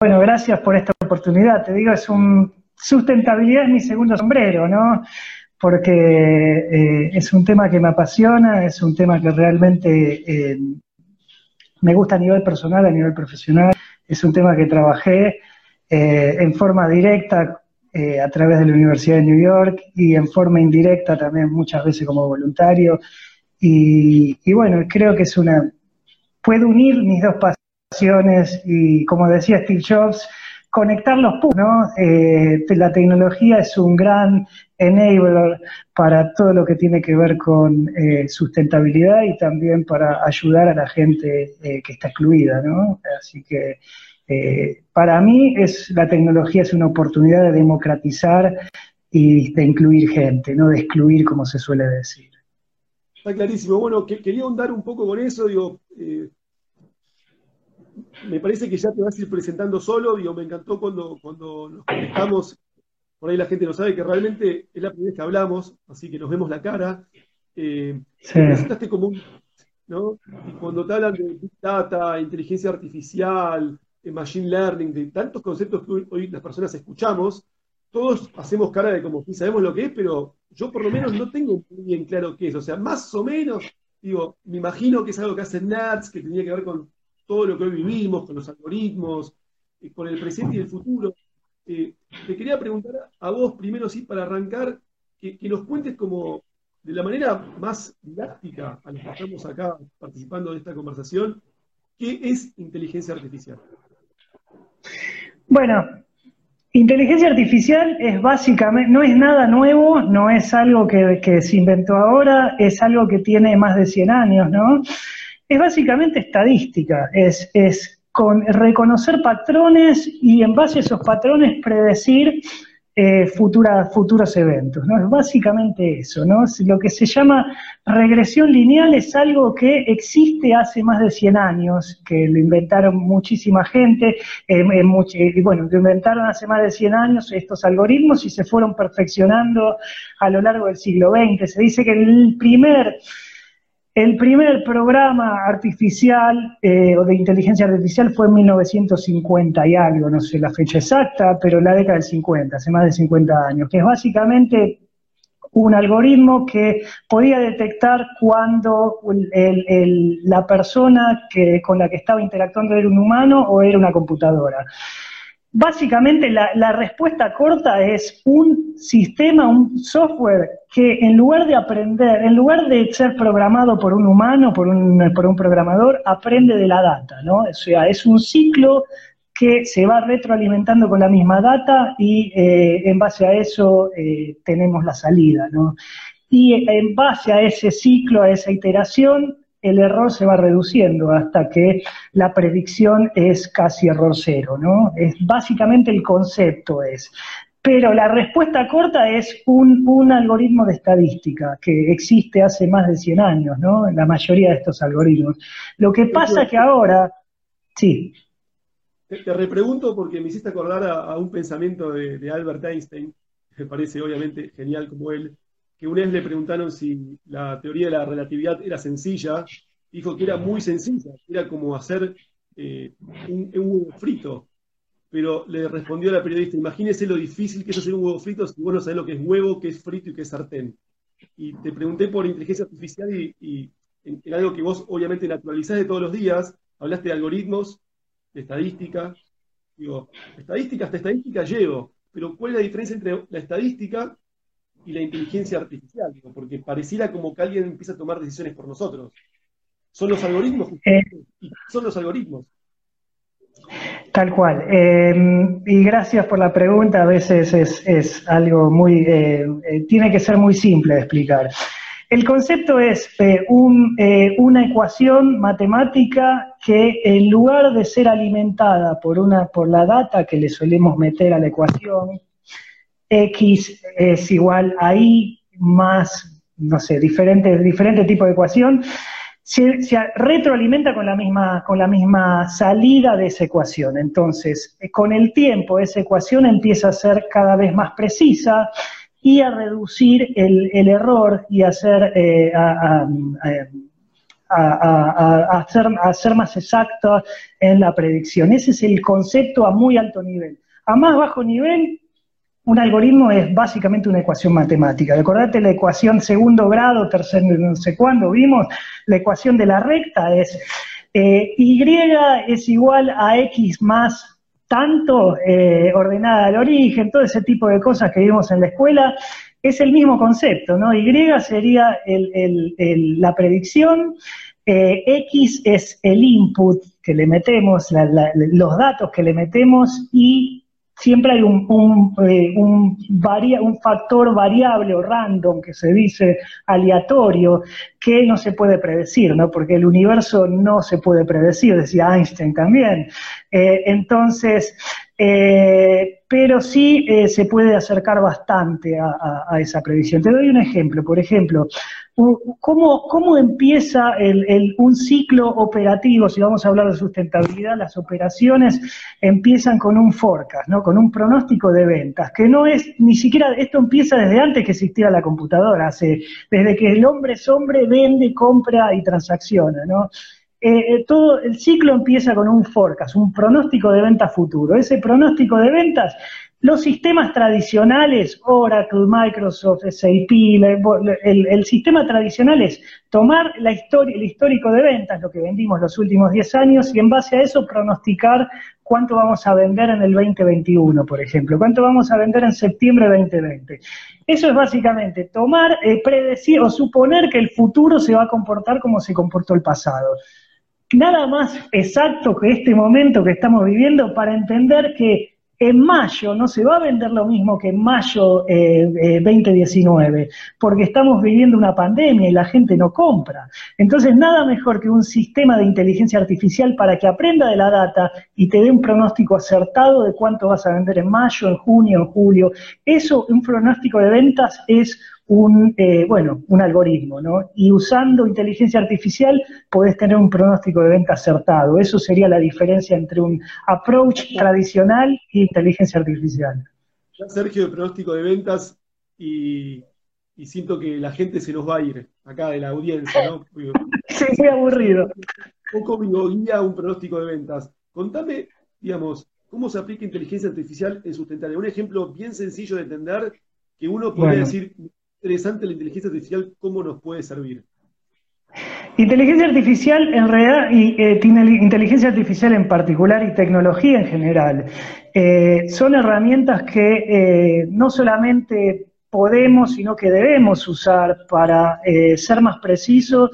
bueno, gracias por esta oportunidad. Te digo, es un sustentabilidad es mi segundo sombrero, ¿no? Porque eh, es un tema que me apasiona, es un tema que realmente eh, me gusta a nivel personal, a nivel profesional, es un tema que trabajé eh, en forma directa a través de la Universidad de New York y en forma indirecta también muchas veces como voluntario. Y, bueno, creo que es una, puede unir mis dos pasiones y como decía Steve Jobs, conectar los puntos, ¿no? Eh, la tecnología es un gran enabler para todo lo que tiene que ver con eh, sustentabilidad y también para ayudar a la gente eh, que está excluida, ¿no? Así que para mí es la tecnología es una oportunidad de democratizar y de incluir gente, no de excluir como se suele decir. Está clarísimo. Bueno, quería ahondar un poco con eso, digo, me parece que ya te vas a ir presentando solo, digo, me encantó cuando, cuando nos conectamos, por ahí la gente no sabe que realmente es la primera vez que hablamos, así que nos vemos la cara. Eh, Te presentaste como un, ¿no? Y cuando te hablan de Big Data, inteligencia artificial, Machine Learning, de tantos conceptos que hoy, las personas escuchamos, todos hacemos cara de como que sabemos lo que es, pero yo por lo menos no tengo muy bien claro qué es. O sea, más o menos, digo, me imagino que es algo que hacen nerds, que tenía que ver con todo lo que hoy vivimos, con los algoritmos, eh, con el presente y el futuro. Eh, te quería preguntar a vos primero, sí, para arrancar, que, nos cuentes como de la manera más didáctica a los que estamos acá participando de esta conversación, ¿qué es inteligencia artificial? Bueno, inteligencia artificial es básicamente, no es nada nuevo, no es algo que, que se inventó ahora, es algo que tiene más de 100 años, ¿no? Es básicamente estadística, es, es con reconocer patrones y en base a esos patrones predecir eh, futuros eventos, ¿no? Es básicamente eso, ¿no? Lo que se llama regresión lineal es algo que existe hace más de 100 años, que lo inventaron muchísima gente, eh, eh, bueno, lo inventaron hace más de 100 años estos algoritmos y se fueron perfeccionando a lo largo del siglo XX. Se dice que el primer el primer programa artificial eh, o de inteligencia artificial fue en 1950 y algo, no sé la fecha exacta, pero la década del 50, hace más de 50 años, que es básicamente un algoritmo que podía detectar cuando la persona que, con la que estaba interactuando era un humano o era una computadora. Básicamente la, respuesta corta es un sistema, un software que en lugar de aprender, en lugar de ser programado por un humano, por un, por un programador, aprende de la data, ¿no? O sea, es un ciclo que se va retroalimentando con la misma data y eh, en base a eso eh, tenemos la salida, ¿no? Y en base a ese ciclo, a esa iteración, el error se va reduciendo hasta que la predicción es casi error cero, ¿no? Es básicamente el concepto es. Pero la respuesta corta es un, algoritmo de estadística que existe hace más de 100 años, ¿no? La mayoría de estos algoritmos. Lo que pasa que ahora, sí. Te, repregunto porque me hiciste acordar a, un pensamiento de, de Albert Einstein, que me parece obviamente genial como él, que una vez le preguntaron si la teoría de la relatividad era sencilla, dijo que era muy sencilla, era como hacer eh, un, huevo frito. Pero le respondió a la periodista, imagínese lo difícil que es hacer un huevo frito si vos no sabés lo que es huevo, qué es frito y qué es sartén. Y te pregunté por inteligencia artificial y, en, algo que vos obviamente naturalizás de todos los días, hablaste de algoritmos, de estadística. Digo, estadística hasta estadística llevo, pero ¿cuál es la diferencia entre la estadística y la inteligencia artificial, porque pareciera como que alguien empieza a tomar decisiones por nosotros. Son los algoritmos, eh. son los algoritmos. Tal cual. Eh, y gracias por la pregunta. A veces es, algo muy, eh, tiene que ser muy simple de explicar. El concepto es una ecuación matemática que en lugar de ser alimentada por, una, por la data que le solemos meter a la ecuación, X es igual a Y más, no sé, diferente, diferente tipo de ecuación, se, retroalimenta con la, misma, con la misma salida de esa ecuación. Entonces, con el tiempo, esa ecuación empieza a ser cada vez más precisa y a reducir el, error y hacer, eh, a, a, ser, más exacta en la predicción. Ese es el concepto a muy alto nivel. A más bajo nivel, un algoritmo es básicamente una ecuación matemática. Recordate la ecuación segundo grado, tercer, no sé cuándo vimos, la ecuación de la recta es eh, Y es igual a X más tanto eh, ordenada al origen, todo ese tipo de cosas que vimos en la escuela, es el mismo concepto, ¿no? Y sería la predicción, eh, X es el input que le metemos, los datos que le metemos y siempre hay un, un, eh, un, factor variable o random que se dice aleatorio que no se puede predecir, ¿no? Porque el universo no se puede predecir, decía Einstein también. Eh, entonces, eh, pero sí se puede acercar bastante a, esa predicción. Te doy un ejemplo, por ejemplo, ¿Cómo, cómo empieza un ciclo operativo? Si vamos a hablar de sustentabilidad, las operaciones empiezan con un forecast, ¿no? con un pronóstico de ventas, que no es ni siquiera, esto empieza desde antes que existiera la computadora, hace, desde que el hombre es hombre, vende, compra y transacciona. ¿no? Eh, eh, todo el ciclo empieza con un forecast, un pronóstico de ventas futuro. Ese pronóstico de ventas los sistemas tradicionales, Oracle, Microsoft, SAP, el, sistema tradicional es tomar la historia, el histórico de ventas, lo que vendimos los últimos 10 años, y en base a eso pronosticar cuánto vamos a vender en el 2021, por ejemplo, cuánto vamos a vender en septiembre de 2020. Eso es básicamente tomar, eh, predecir o suponer que el futuro se va a comportar como se comportó el pasado. Nada más exacto que este momento que estamos viviendo para entender que en mayo no se va a vender lo mismo que en mayo 2019, eh, eh, porque estamos viviendo una pandemia y la gente no compra. Entonces, nada mejor que un sistema de inteligencia artificial para que aprenda de la data y te dé un pronóstico acertado de cuánto vas a vender en mayo, en junio, en julio. Eso, un pronóstico de ventas es un, eh, bueno, un algoritmo, ¿no? Y usando inteligencia artificial podés tener un pronóstico de venta acertado. Eso sería la diferencia entre un approach tradicional e inteligencia artificial. Sergio, de pronóstico de ventas y, siento que la gente se nos va a ir acá de la audiencia, ¿no? sí, muy aburrido. Un poco guía un pronóstico de ventas. Contame, digamos, cómo se aplica inteligencia artificial en sustentabilidad. Un ejemplo bien sencillo de entender que uno puede decir, interesante la inteligencia artificial, cómo nos puede servir. Inteligencia artificial en realidad, y eh, inteligencia artificial en particular y tecnología en general, eh, son herramientas que eh, no solamente podemos, sino que debemos usar para ser más precisos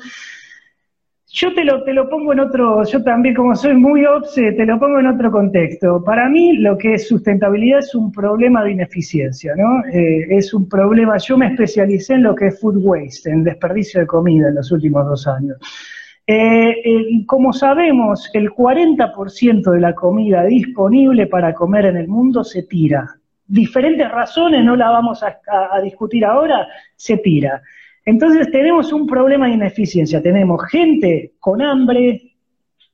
yo te lo, te lo pongo en otro, yo también como soy muy obse, te lo pongo en otro contexto. Para mí lo que es sustentabilidad es un problema de ineficiencia, ¿no? Eh, es un problema, yo me especialicé en lo que es food waste, en desperdicio de comida en los últimos dos años. Eh, como sabemos, el 40% de la comida disponible para comer en el mundo se tira. Diferentes razones, no la vamos a discutir ahora, se tira. Entonces tenemos un problema de ineficiencia. Tenemos gente con hambre,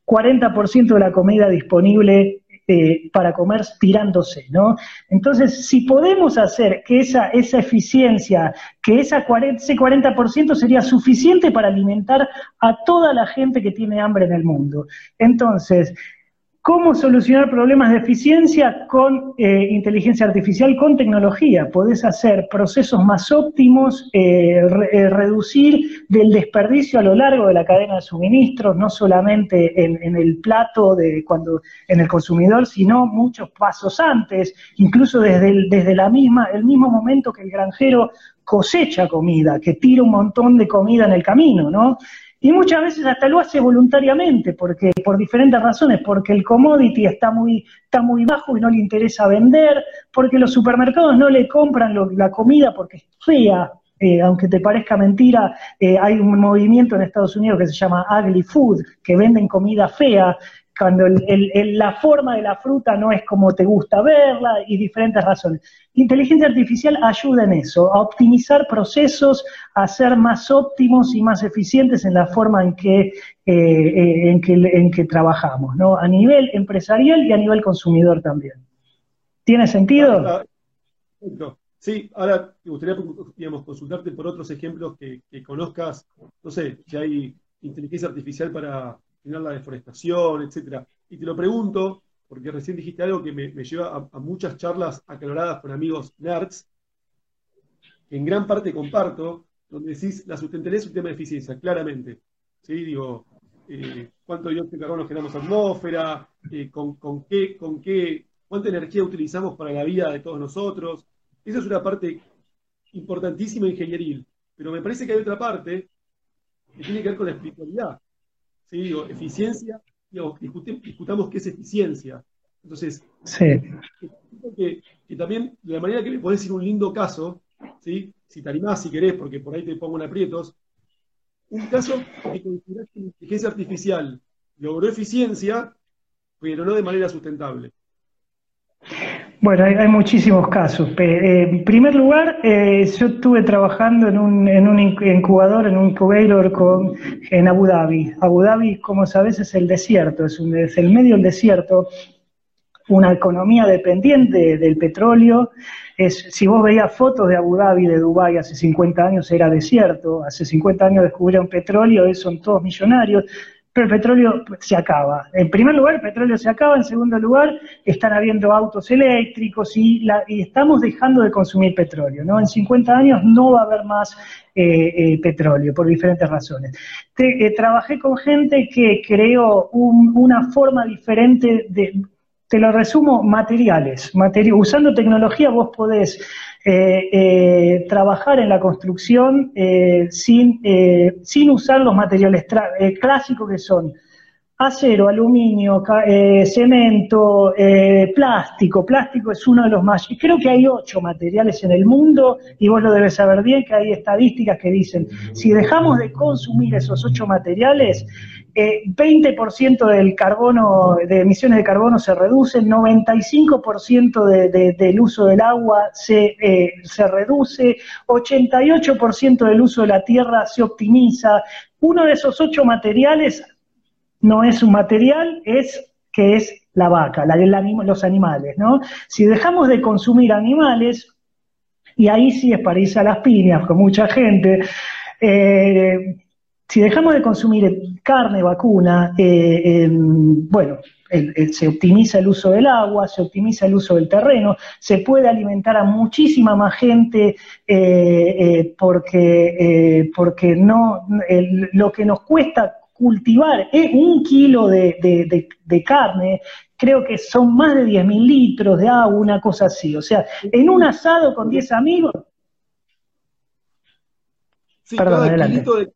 40% de la comida disponible eh, para comer tirándose, ¿no? Entonces, si podemos hacer que esa, esa eficiencia, que esa ese 40% sería suficiente para alimentar a toda la gente que tiene hambre en el mundo. Entonces, ¿Cómo solucionar problemas de eficiencia con eh, inteligencia artificial, con tecnología? Podés hacer procesos más óptimos, eh, eh, reducir del desperdicio a lo largo de la cadena de suministro, no solamente en, el plato de cuando en el consumidor, sino muchos pasos antes, incluso desde desde la misma el mismo momento que el granjero cosecha comida, que tira un montón de comida en el camino, ¿no? Y muchas veces hasta lo hace voluntariamente, porque por diferentes razones, porque el commodity está muy, está muy bajo y no le interesa vender, porque los supermercados no le compran la comida porque es fea, eh, aunque te parezca mentira, eh, hay un movimiento en Estados Unidos que se llama ugly food, que venden comida fea, cuando la forma de la fruta no es como te gusta verla y diferentes razones. Inteligencia artificial ayuda en eso, a optimizar procesos, a ser más óptimos y más eficientes en la forma en que, eh, eh, en que, trabajamos, ¿no? A nivel empresarial y a nivel consumidor también. ¿Tiene sentido? Ah, ah, sí, ahora me gustaría digamos, consultarte por otros ejemplos que conozcas, no sé, si hay inteligencia artificial para la deforestación, etcétera. Y te lo pregunto, porque recién dijiste algo que me, lleva a, muchas charlas acaloradas con amigos nerds, que en gran parte comparto, donde decís, la sustentabilidad es un tema de eficiencia, claramente. ¿Sí? Digo, eh, cuánto dióxido de carbono generamos atmósfera, eh, con, qué, con qué, cuánta energía utilizamos para la vida de todos nosotros. Esa es una parte importantísima ingenieril. Pero me parece que hay otra parte que tiene que ver con la espiritualidad. ¿Sí? Digo, eficiencia, discutamos qué es eficiencia. Entonces, sí. que, que, también, de la manera que me podés decir un lindo caso, ¿sí? si te animás, si querés, porque por ahí te pongo en aprietos, un caso que considerás que la inteligencia artificial logró eficiencia, pero no de manera sustentable. Bueno, hay, muchísimos casos. Eh, en primer lugar, eh, yo estuve trabajando en un, en un incubador, en un incubator con, en Abu Dhabi. Abu Dhabi, como sabes, es el desierto, es, un, es el medio del desierto, una economía dependiente del petróleo. Es, si vos veías fotos de Abu Dhabi, de Dubái, hace 50 años era desierto, hace 50 años descubrieron petróleo, son todos millonarios pero el petróleo se acaba. En primer lugar, el petróleo se acaba, en segundo lugar, están habiendo autos eléctricos y, estamos dejando de consumir petróleo. ¿no? En 50 años no va a haber más eh, eh, petróleo por diferentes razones. Eh, trabajé con gente que creó una forma diferente de, te lo resumo, materiales. usando tecnología vos podés eh, eh, trabajar en la construcción eh, sin, sin usar los materiales clásicos que son acero, aluminio, cemento, plástico. Plástico es uno de los más. Creo que hay ocho materiales en el mundo y vos lo debes saber bien que hay estadísticas que dicen si dejamos de consumir esos ocho materiales, 20% del carbono, de emisiones de carbono se reducen, 95% de, del uso del agua se, eh, se reduce, 88% del uso de la tierra se optimiza. Uno de esos ocho materiales no es un material, es que es la vaca, los animales, ¿no? Si dejamos de consumir animales, y ahí sí es para a las piñas con mucha gente, eh, si dejamos de consumir carne vacuna, eh, bueno, se optimiza el uso del agua, se optimiza el uso del terreno, se puede alimentar a muchísima más gente eh, eh, porque, porque no, lo que nos cuesta cultivar un kilo de, carne, creo que son más de 10.000 litros de agua, una cosa así. O sea, en un asado con 10 amigos... Sí, Perdón, adelante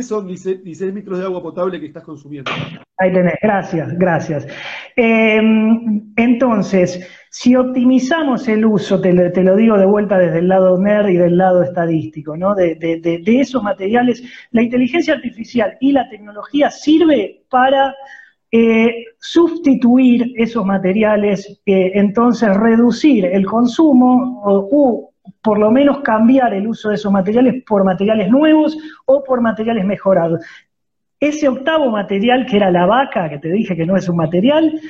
son 16, litros de agua potable que estás consumiendo. Ahí tenés, gracias, gracias. Em, entonces, si optimizamos el uso, te, lo digo de vuelta desde el lado NER y del lado estadístico, ¿no? De, esos materiales, la inteligencia artificial y la tecnología sirve para eh, sustituir esos materiales, eh, entonces reducir el consumo o, por lo menos cambiar el uso de esos materiales por materiales nuevos o por materiales mejorados. Ese octavo material, que era la vaca, que te dije que no es un material,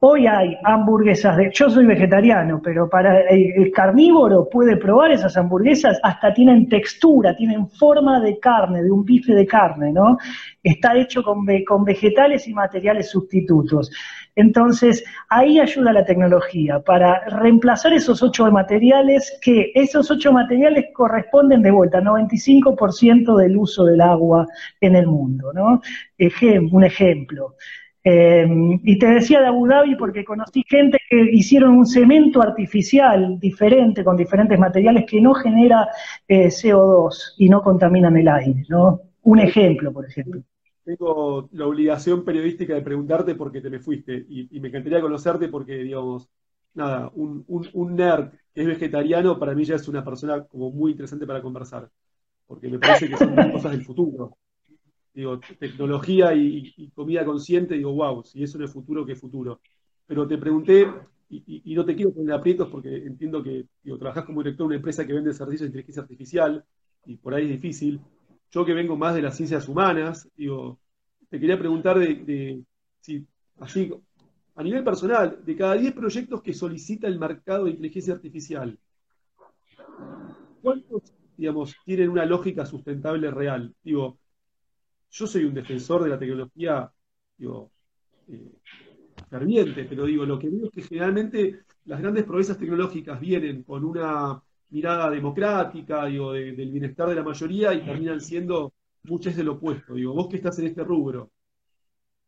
hoy hay hamburguesas de... Yo soy vegetariano, pero para el carnívoro puede probar esas hamburguesas, hasta tienen textura, tienen forma de carne, de un bife de carne, ¿no? Está hecho con, con vegetales y materiales sustitutos. Entonces, ahí ayuda la tecnología para reemplazar esos ocho materiales, que esos ocho materiales corresponden de vuelta al 95% del uso del agua en el mundo, ¿no? un ejemplo. Eh, y te decía de Abu Dhabi porque conocí gente que hicieron un cemento artificial diferente, con diferentes materiales, que no genera eh, CO2 y no contaminan el aire, ¿no? Un ejemplo, por ejemplo tengo la obligación periodística de preguntarte por qué te me fuiste y, me encantaría conocerte porque, digamos, nada, un, nerd que es vegetariano para mí ya es una persona como muy interesante para conversar, porque me parece que son cosas del futuro. Digo, tecnología y, comida consciente, digo, wow, si eso no es futuro, ¿qué futuro? Pero te pregunté, y, no te quiero poner aprietos porque entiendo que digo, trabajás como director de una empresa que vende servicios de inteligencia artificial y por ahí es difícil, yo que vengo más de las ciencias humanas, digo, te quería preguntar de, si, así, a nivel personal, de cada 10 proyectos que solicita el mercado de inteligencia artificial, ¿cuántos, digamos, tienen una lógica sustentable real? Digo, yo soy un defensor de la tecnología, digo, eh, ferviente, pero digo, lo que veo es que generalmente las grandes proezas tecnológicas vienen con una mirada democrática, digo, del bienestar de la mayoría y terminan siendo muchas del opuesto. Digo, vos que estás en este rubro,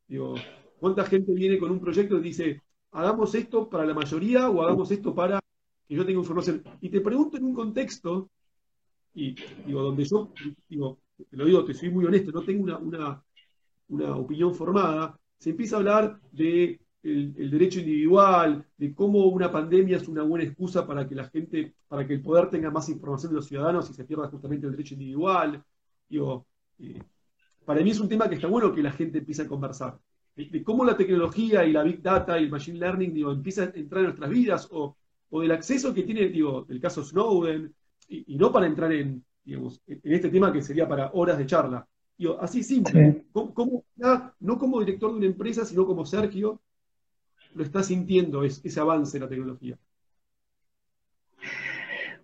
digo, ¿cuánta gente viene con un proyecto y dice, hagamos esto para la mayoría o hagamos esto para que yo tenga información? Y te pregunto en un contexto, y digo, donde yo, digo, te lo digo, te soy muy honesto, no tengo una, una opinión formada, se empieza a hablar de el, derecho individual, de cómo una pandemia es una buena excusa para que la gente, para que el poder tenga más información de los ciudadanos y se pierda justamente el derecho individual. Digo, eh, para mí es un tema que está bueno que la gente empiece a conversar. De, cómo la tecnología y la big data y el machine learning digo, empieza a entrar en nuestras vidas o, del acceso que tiene, digo, el caso Snowden, y, no para entrar en, digamos, en este tema que sería para horas de charla. Digo, así simple. no como director de una empresa, sino como Sergio, lo está sintiendo ese avance de la tecnología?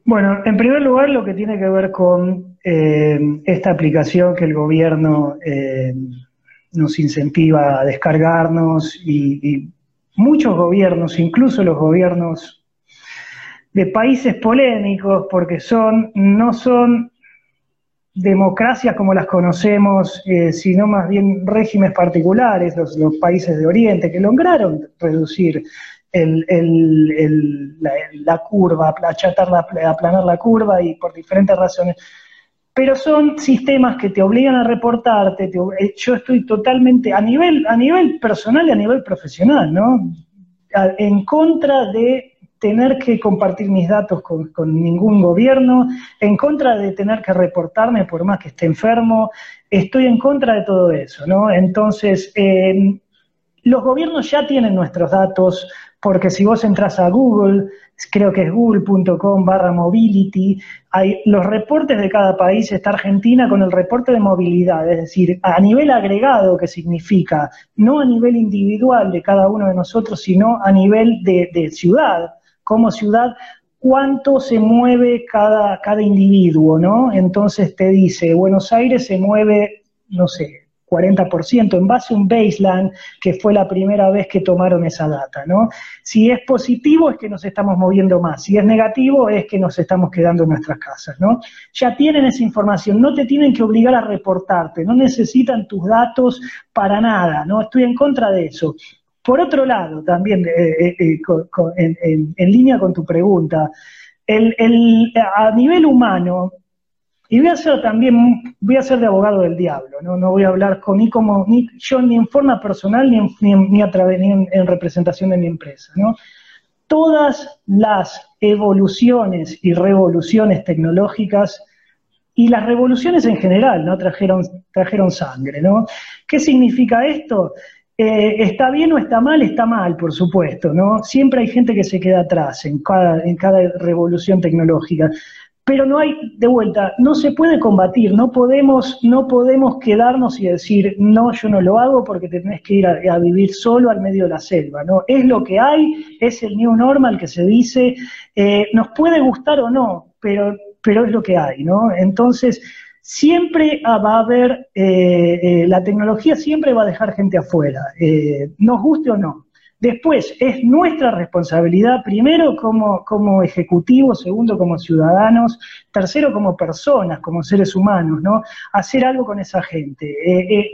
Bueno, en primer lugar, lo que tiene que ver con eh, esta aplicación que el gobierno eh, nos incentiva a descargarnos y, muchos gobiernos, incluso los gobiernos de países polémicos, porque son, no son democracias como las conocemos, eh, sino más bien regímenes particulares, los, países de Oriente, que lograron reducir la, curva, achatar la, aplanar la curva y por diferentes razones. Pero son sistemas que te obligan a reportarte. Eh, yo estoy totalmente, a nivel, a nivel personal y a nivel profesional, ¿no? en contra de tener que compartir mis datos con, ningún gobierno, en contra de tener que reportarme por más que esté enfermo, estoy en contra de todo eso, ¿no? Entonces, eh, los gobiernos ya tienen nuestros datos, porque si vos entras a Google, creo que es google.com barra mobility, hay los reportes de cada país, está Argentina con el reporte de movilidad, es decir, a nivel agregado, que significa no a nivel individual de cada uno de nosotros, sino a nivel de ciudad como ciudad, cuánto se mueve cada, cada individuo, ¿no? Entonces te dice, Buenos Aires se mueve, no sé, 40%, en base a un baseline que fue la primera vez que tomaron esa data, ¿no? Si es positivo es que nos estamos moviendo más, si es negativo es que nos estamos quedando en nuestras casas, ¿no? Ya tienen esa información, no te tienen que obligar a reportarte, no necesitan tus datos para nada, ¿no? Estoy en contra de eso. Por otro lado, también eh, eh, eh, en, línea con tu pregunta, a nivel humano, y voy a ser también, voy a ser de abogado del diablo, no, no voy a hablar con, ni como, ni yo ni en forma personal ni en, ni, a través, ni en, representación de mi empresa, ¿no? Todas las evoluciones y revoluciones tecnológicas y las revoluciones en general, ¿no? Trajeron, trajeron sangre, ¿no? ¿Qué significa esto? Eh, ¿Está bien o está mal? Está mal, por supuesto, ¿no? Siempre hay gente que se queda atrás en cada, en cada revolución tecnológica. Pero no hay, de vuelta, no se puede combatir, no podemos, no podemos quedarnos y decir, no, yo no lo hago porque tenés que ir a, vivir solo al medio de la selva, ¿no? Es lo que hay, es el new normal que se dice, eh, nos puede gustar o no, pero, pero es lo que hay, ¿no? Entonces, siempre va a haber, eh, eh, la tecnología siempre va a dejar gente afuera, eh, nos guste o no. Después, es nuestra responsabilidad, primero como, como ejecutivos, segundo como ciudadanos, tercero como personas, como seres humanos, ¿no? Hacer algo con esa gente.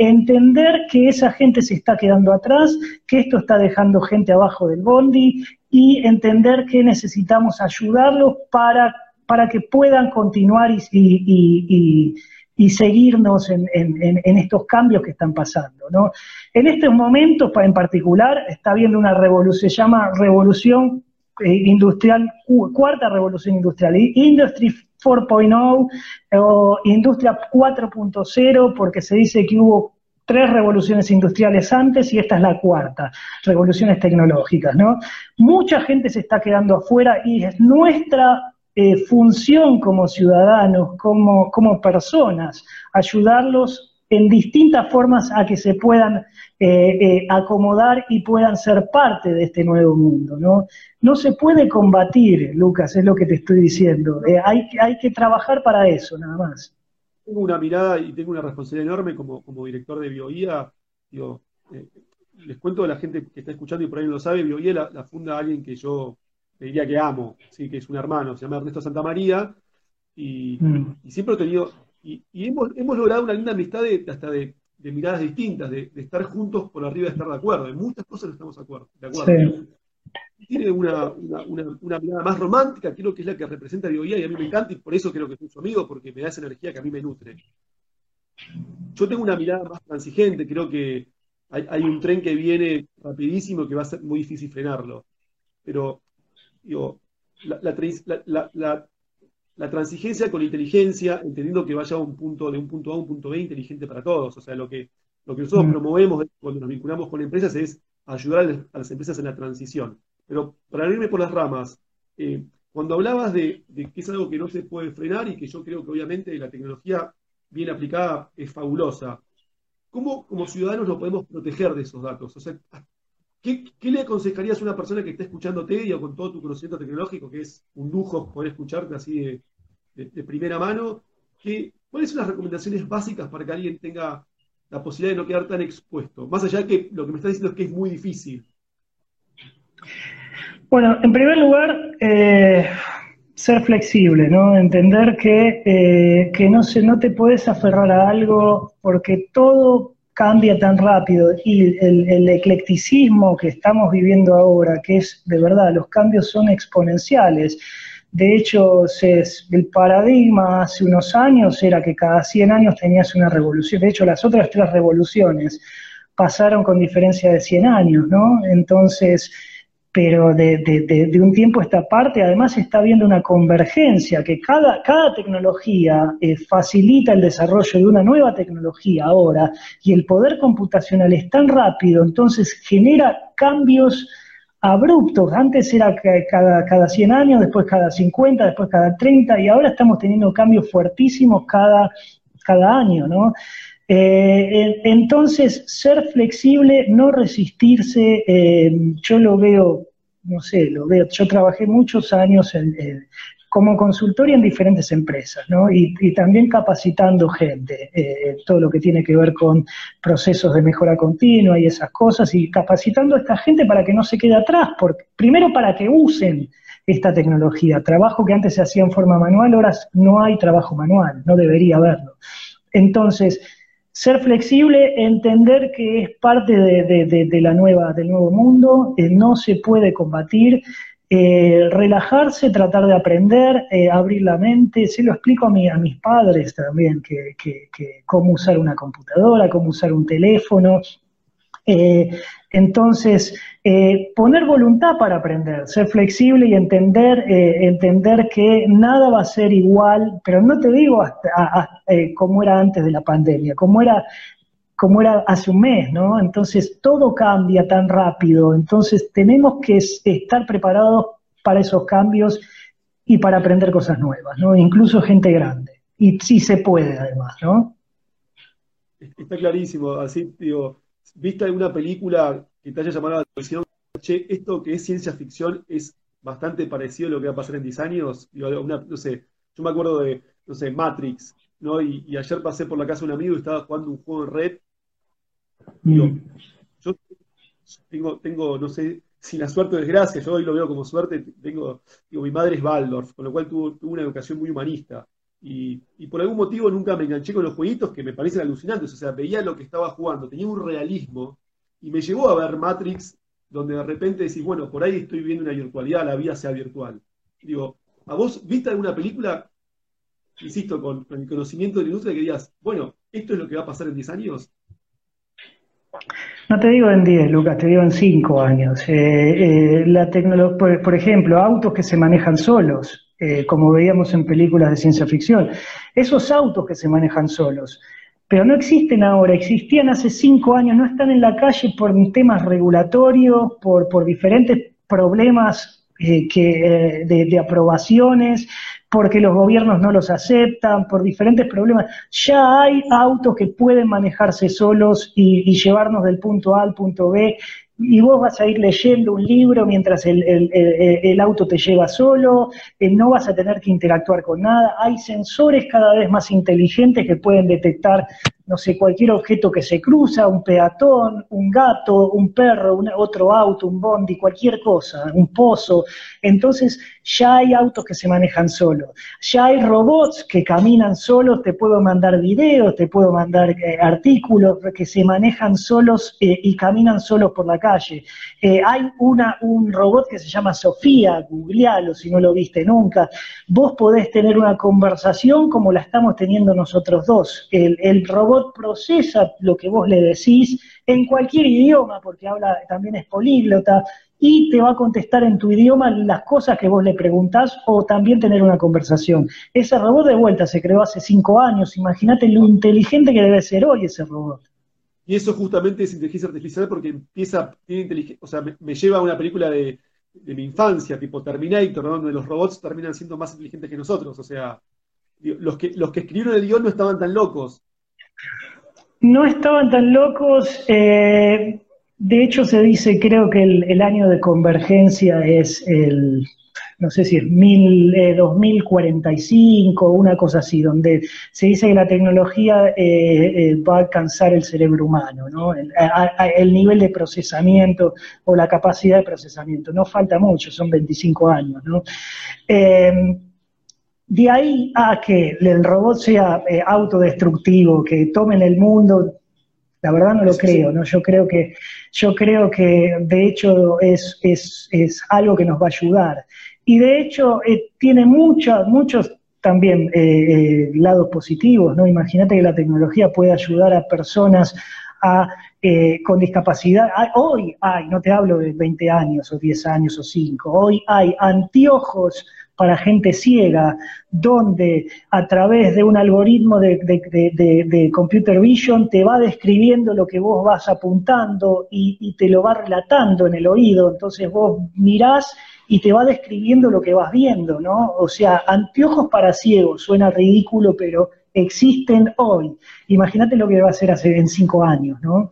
entender que esa gente se está quedando atrás, que esto está dejando gente abajo del bondi y entender que necesitamos ayudarlos para para que puedan continuar y, seguirnos en, estos cambios que están pasando. ¿no? En estos momentos, en particular, está habiendo una revolución, se llama revolución eh, industrial, cuarta revolución industrial, Industry 4.0 o Industria 4.0, porque se dice que hubo tres revoluciones industriales antes y esta es la cuarta, revoluciones tecnológicas, ¿no? Mucha gente se está quedando afuera y es nuestra eh, función como ciudadanos, como, como personas, ayudarlos en distintas formas a que se puedan eh, eh, acomodar y puedan ser parte de este nuevo mundo. ¿no? no se puede combatir, Lucas, es lo que te estoy diciendo. hay, hay que trabajar para eso, nada más. tengo una mirada y tengo una responsabilidad enorme como, como director de BioIA. Digo, les cuento a la gente que está escuchando y por ahí no lo sabe, BioIA la, la funda alguien que yo diría que amo, ¿sí? que es un hermano, se llama Ernesto Santamaría, y, mm. y siempre he tenido, y, hemos, hemos, logrado una linda amistad de, hasta de, miradas distintas, de, estar juntos por arriba de estar de acuerdo. En muchas cosas no estamos de acuerdo. De acuerdo. Tiene una, una, mirada más romántica, creo que es la que representa a y a mí me encanta, y por eso creo que es su amigo, porque me da esa energía que a mí me nutre. Yo tengo una mirada más transigente, creo que hay, hay un tren que viene rapidísimo que va a ser muy difícil frenarlo. Pero, digo, la, la, la transigencia con inteligencia, entendiendo que vaya a un punto, de un punto A a un punto B inteligente para todos. O sea, lo que, lo que nosotros mm. promovemos cuando nos vinculamos con empresas es ayudar a las empresas en la transición. Pero para irme por las ramas, eh, cuando hablabas de, que es algo que no se puede frenar y que yo creo que obviamente la tecnología bien aplicada es fabulosa, ¿cómo como ciudadanos nos podemos proteger de esos datos? O sea, ¿qué, le aconsejarías a una persona que está escuchándote y con todo tu conocimiento tecnológico, que es un lujo poder escucharte así de, primera mano, ¿cuáles son las recomendaciones básicas para que alguien tenga la posibilidad de no quedar tan expuesto? Más allá de que lo que me está diciendo es que es muy difícil. Bueno, en primer lugar, eh, ser flexible, ¿no? Entender que, eh, no, no te puedes aferrar a algo porque todo cambia tan rápido y el, eclecticismo que estamos viviendo ahora, que es de verdad, los cambios son exponenciales. De hecho, el paradigma hace unos años era que cada 100 años tenías una revolución. De hecho, las otras tres revoluciones pasaron con diferencia de 100 años, ¿no? Entonces, pero de, un tiempo a esta parte, además está habiendo una convergencia, que cada, cada tecnología eh, facilita el desarrollo de una nueva tecnología ahora, y el poder computacional es tan rápido, entonces genera cambios abruptos. Antes era cada, cada 100 años, después cada 50, después cada 30, y ahora estamos teniendo cambios fuertísimos cada, cada año, ¿no? Eh, entonces, ser flexible, no resistirse, eh, yo lo veo, no sé, lo veo, yo trabajé muchos años como consultoria en diferentes empresas, ¿no? Y, también capacitando gente, eh, todo lo que tiene que ver con procesos de mejora continua y esas cosas, y capacitando a esta gente para que no se quede atrás, porque, primero para que usen esta tecnología. Trabajo que antes se hacía en forma manual, ahora no hay trabajo manual, no debería haberlo. Entonces, ser flexible, entender que es parte de, la nueva, del nuevo mundo, eh, no se puede combatir, eh, relajarse, tratar de aprender, eh, abrir la mente, se lo explico a, mi, a mis padres también, que, cómo usar una computadora, cómo usar un teléfono. Eh, entonces, poner voluntad para aprender, ser flexible y entender, entender que nada va a ser igual, pero no te digo hasta, como era antes de la pandemia, como era como era hace un mes, ¿no? Entonces todo cambia tan rápido, entonces tenemos que estar preparados para esos cambios y para aprender cosas nuevas, ¿no? Incluso gente grande. Y sí se puede además, ¿no? Está clarísimo, así digo, ¿viste alguna película que te haya llamado la atención? Che, esto que es ciencia ficción es bastante parecido a lo que va a pasar en 10 años. no sé, yo me acuerdo de, no sé, Matrix, ¿no? Y, y, ayer pasé por la casa de un amigo y estaba jugando un juego en red Mm. yo tengo, tengo, no sé si la suerte o desgracia, yo hoy lo veo como suerte, tengo, digo, mi madre es Waldorf, con lo cual tuvo, una educación muy humanista. Y, por algún motivo nunca me enganché con los jueguitos que me parecen alucinantes. O sea, veía lo que estaba jugando, tenía un realismo y me llevó a ver Matrix, donde de repente decís, bueno, por ahí estoy viendo una virtualidad, la vida sea virtual. Digo, ¿a vos viste alguna película, insisto, con, el conocimiento de la industria que digas, bueno, esto es lo que va a pasar en 10 años? No te digo en 10, Lucas, te digo en 5 años. Eh, eh, la por, ejemplo, autos que se manejan solos, eh, como veíamos en películas de ciencia ficción. Esos autos que se manejan solos, pero no existen ahora, existían hace 5 años, no están en la calle por temas regulatorios, por, diferentes problemas que, de, aprobaciones, porque los gobiernos no los aceptan, por diferentes problemas. Ya hay autos que pueden manejarse solos y, llevarnos del punto A al punto B y vos vas a ir leyendo un libro mientras el, auto te lleva solo, eh, no vas a tener que interactuar con nada. Hay sensores cada vez más inteligentes que pueden detectar no sé, cualquier objeto que se cruza, un peatón, un gato, un perro, otro auto, un bondi, cualquier cosa, un pozo. Entonces ya hay autos que se manejan solos, ya hay robots que caminan solos, te puedo mandar videos, te puedo mandar eh, artículos que se manejan solos eh, y caminan solos por la calle. Eh, hay una, un robot que se llama Sofía, googlealo si no lo viste nunca. Vos podés tener una conversación como la estamos teniendo nosotros dos. El, el robot procesa lo que vos le decís en cualquier idioma, porque habla también es políglota, y te va a contestar en tu idioma las cosas que vos le preguntás o también tener una conversación. Ese robot de vuelta se creó hace cinco años, imagínate lo inteligente que debe ser hoy ese robot. Y eso justamente es inteligencia artificial porque empieza, tiene o sea, me, lleva a una película de, mi infancia, tipo Terminator, donde los robots terminan siendo más inteligentes que nosotros. O sea, los que, los que escribieron el guion no estaban tan locos. No estaban tan locos. Eh, de hecho, se dice, creo que el, año de convergencia es el, no sé si es mil, 2045, eh, una cosa así, donde se dice que la tecnología eh, va a alcanzar el cerebro humano, ¿no? El, el, nivel de procesamiento o la capacidad de procesamiento. No falta mucho, son 25 años, ¿no? De ahí a que el robot sea eh, autodestructivo, que tomen el mundo, la verdad no lo creo, ¿no? Yo creo que, yo creo que de hecho es, es, es algo que nos va a ayudar. Y de hecho eh, tiene muchos, muchos también eh, lados positivos, ¿no? Imagínate que la tecnología puede ayudar a personas a, con discapacidad. Hoy hay, no te hablo de 20 años o 10 años o 5, hoy hay anteojos para gente ciega, donde a través de un algoritmo de, computer vision te va describiendo lo que vos vas apuntando y, te lo va relatando en el oído. Entonces vos mirás y te va describiendo lo que vas viendo, ¿no? O sea, anteojos para ciegos, suena ridículo, pero existen hoy. Imagínate lo que va a ser hace, en cinco años, ¿no?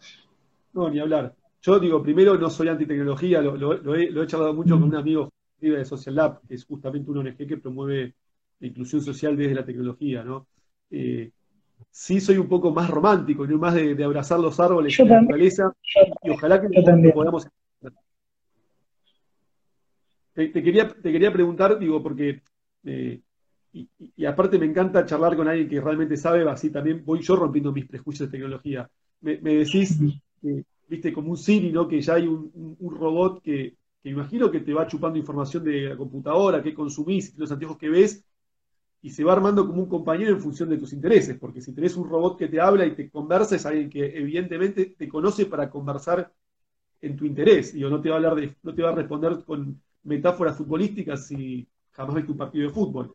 No, ni hablar. Yo digo, primero no soy antitecnología, lo, lo, he, lo he charlado mucho con un amigo de Social Lab, que es justamente una ONG que promueve la inclusión social desde la tecnología, ¿no? Eh, sí soy un poco más romántico, no más de, abrazar los árboles y la naturaleza, y ojalá que podamos... Te, quería, te quería preguntar, digo, porque... Eh, y, aparte me encanta charlar con alguien que realmente sabe, así también voy yo rompiendo mis prejuicios de tecnología. Me, decís, viste, como un Siri, ¿no? Que ya hay un robot que, que imagino que te va chupando información de la computadora, qué consumís, los anteojos que ves, y se va armando como un compañero en función de tus intereses, porque si tenés un robot que te habla y te conversa, es alguien que evidentemente te conoce para conversar en tu interés, y no te va a hablar de, no te va a responder con metáforas futbolísticas si jamás ves tu partido de fútbol.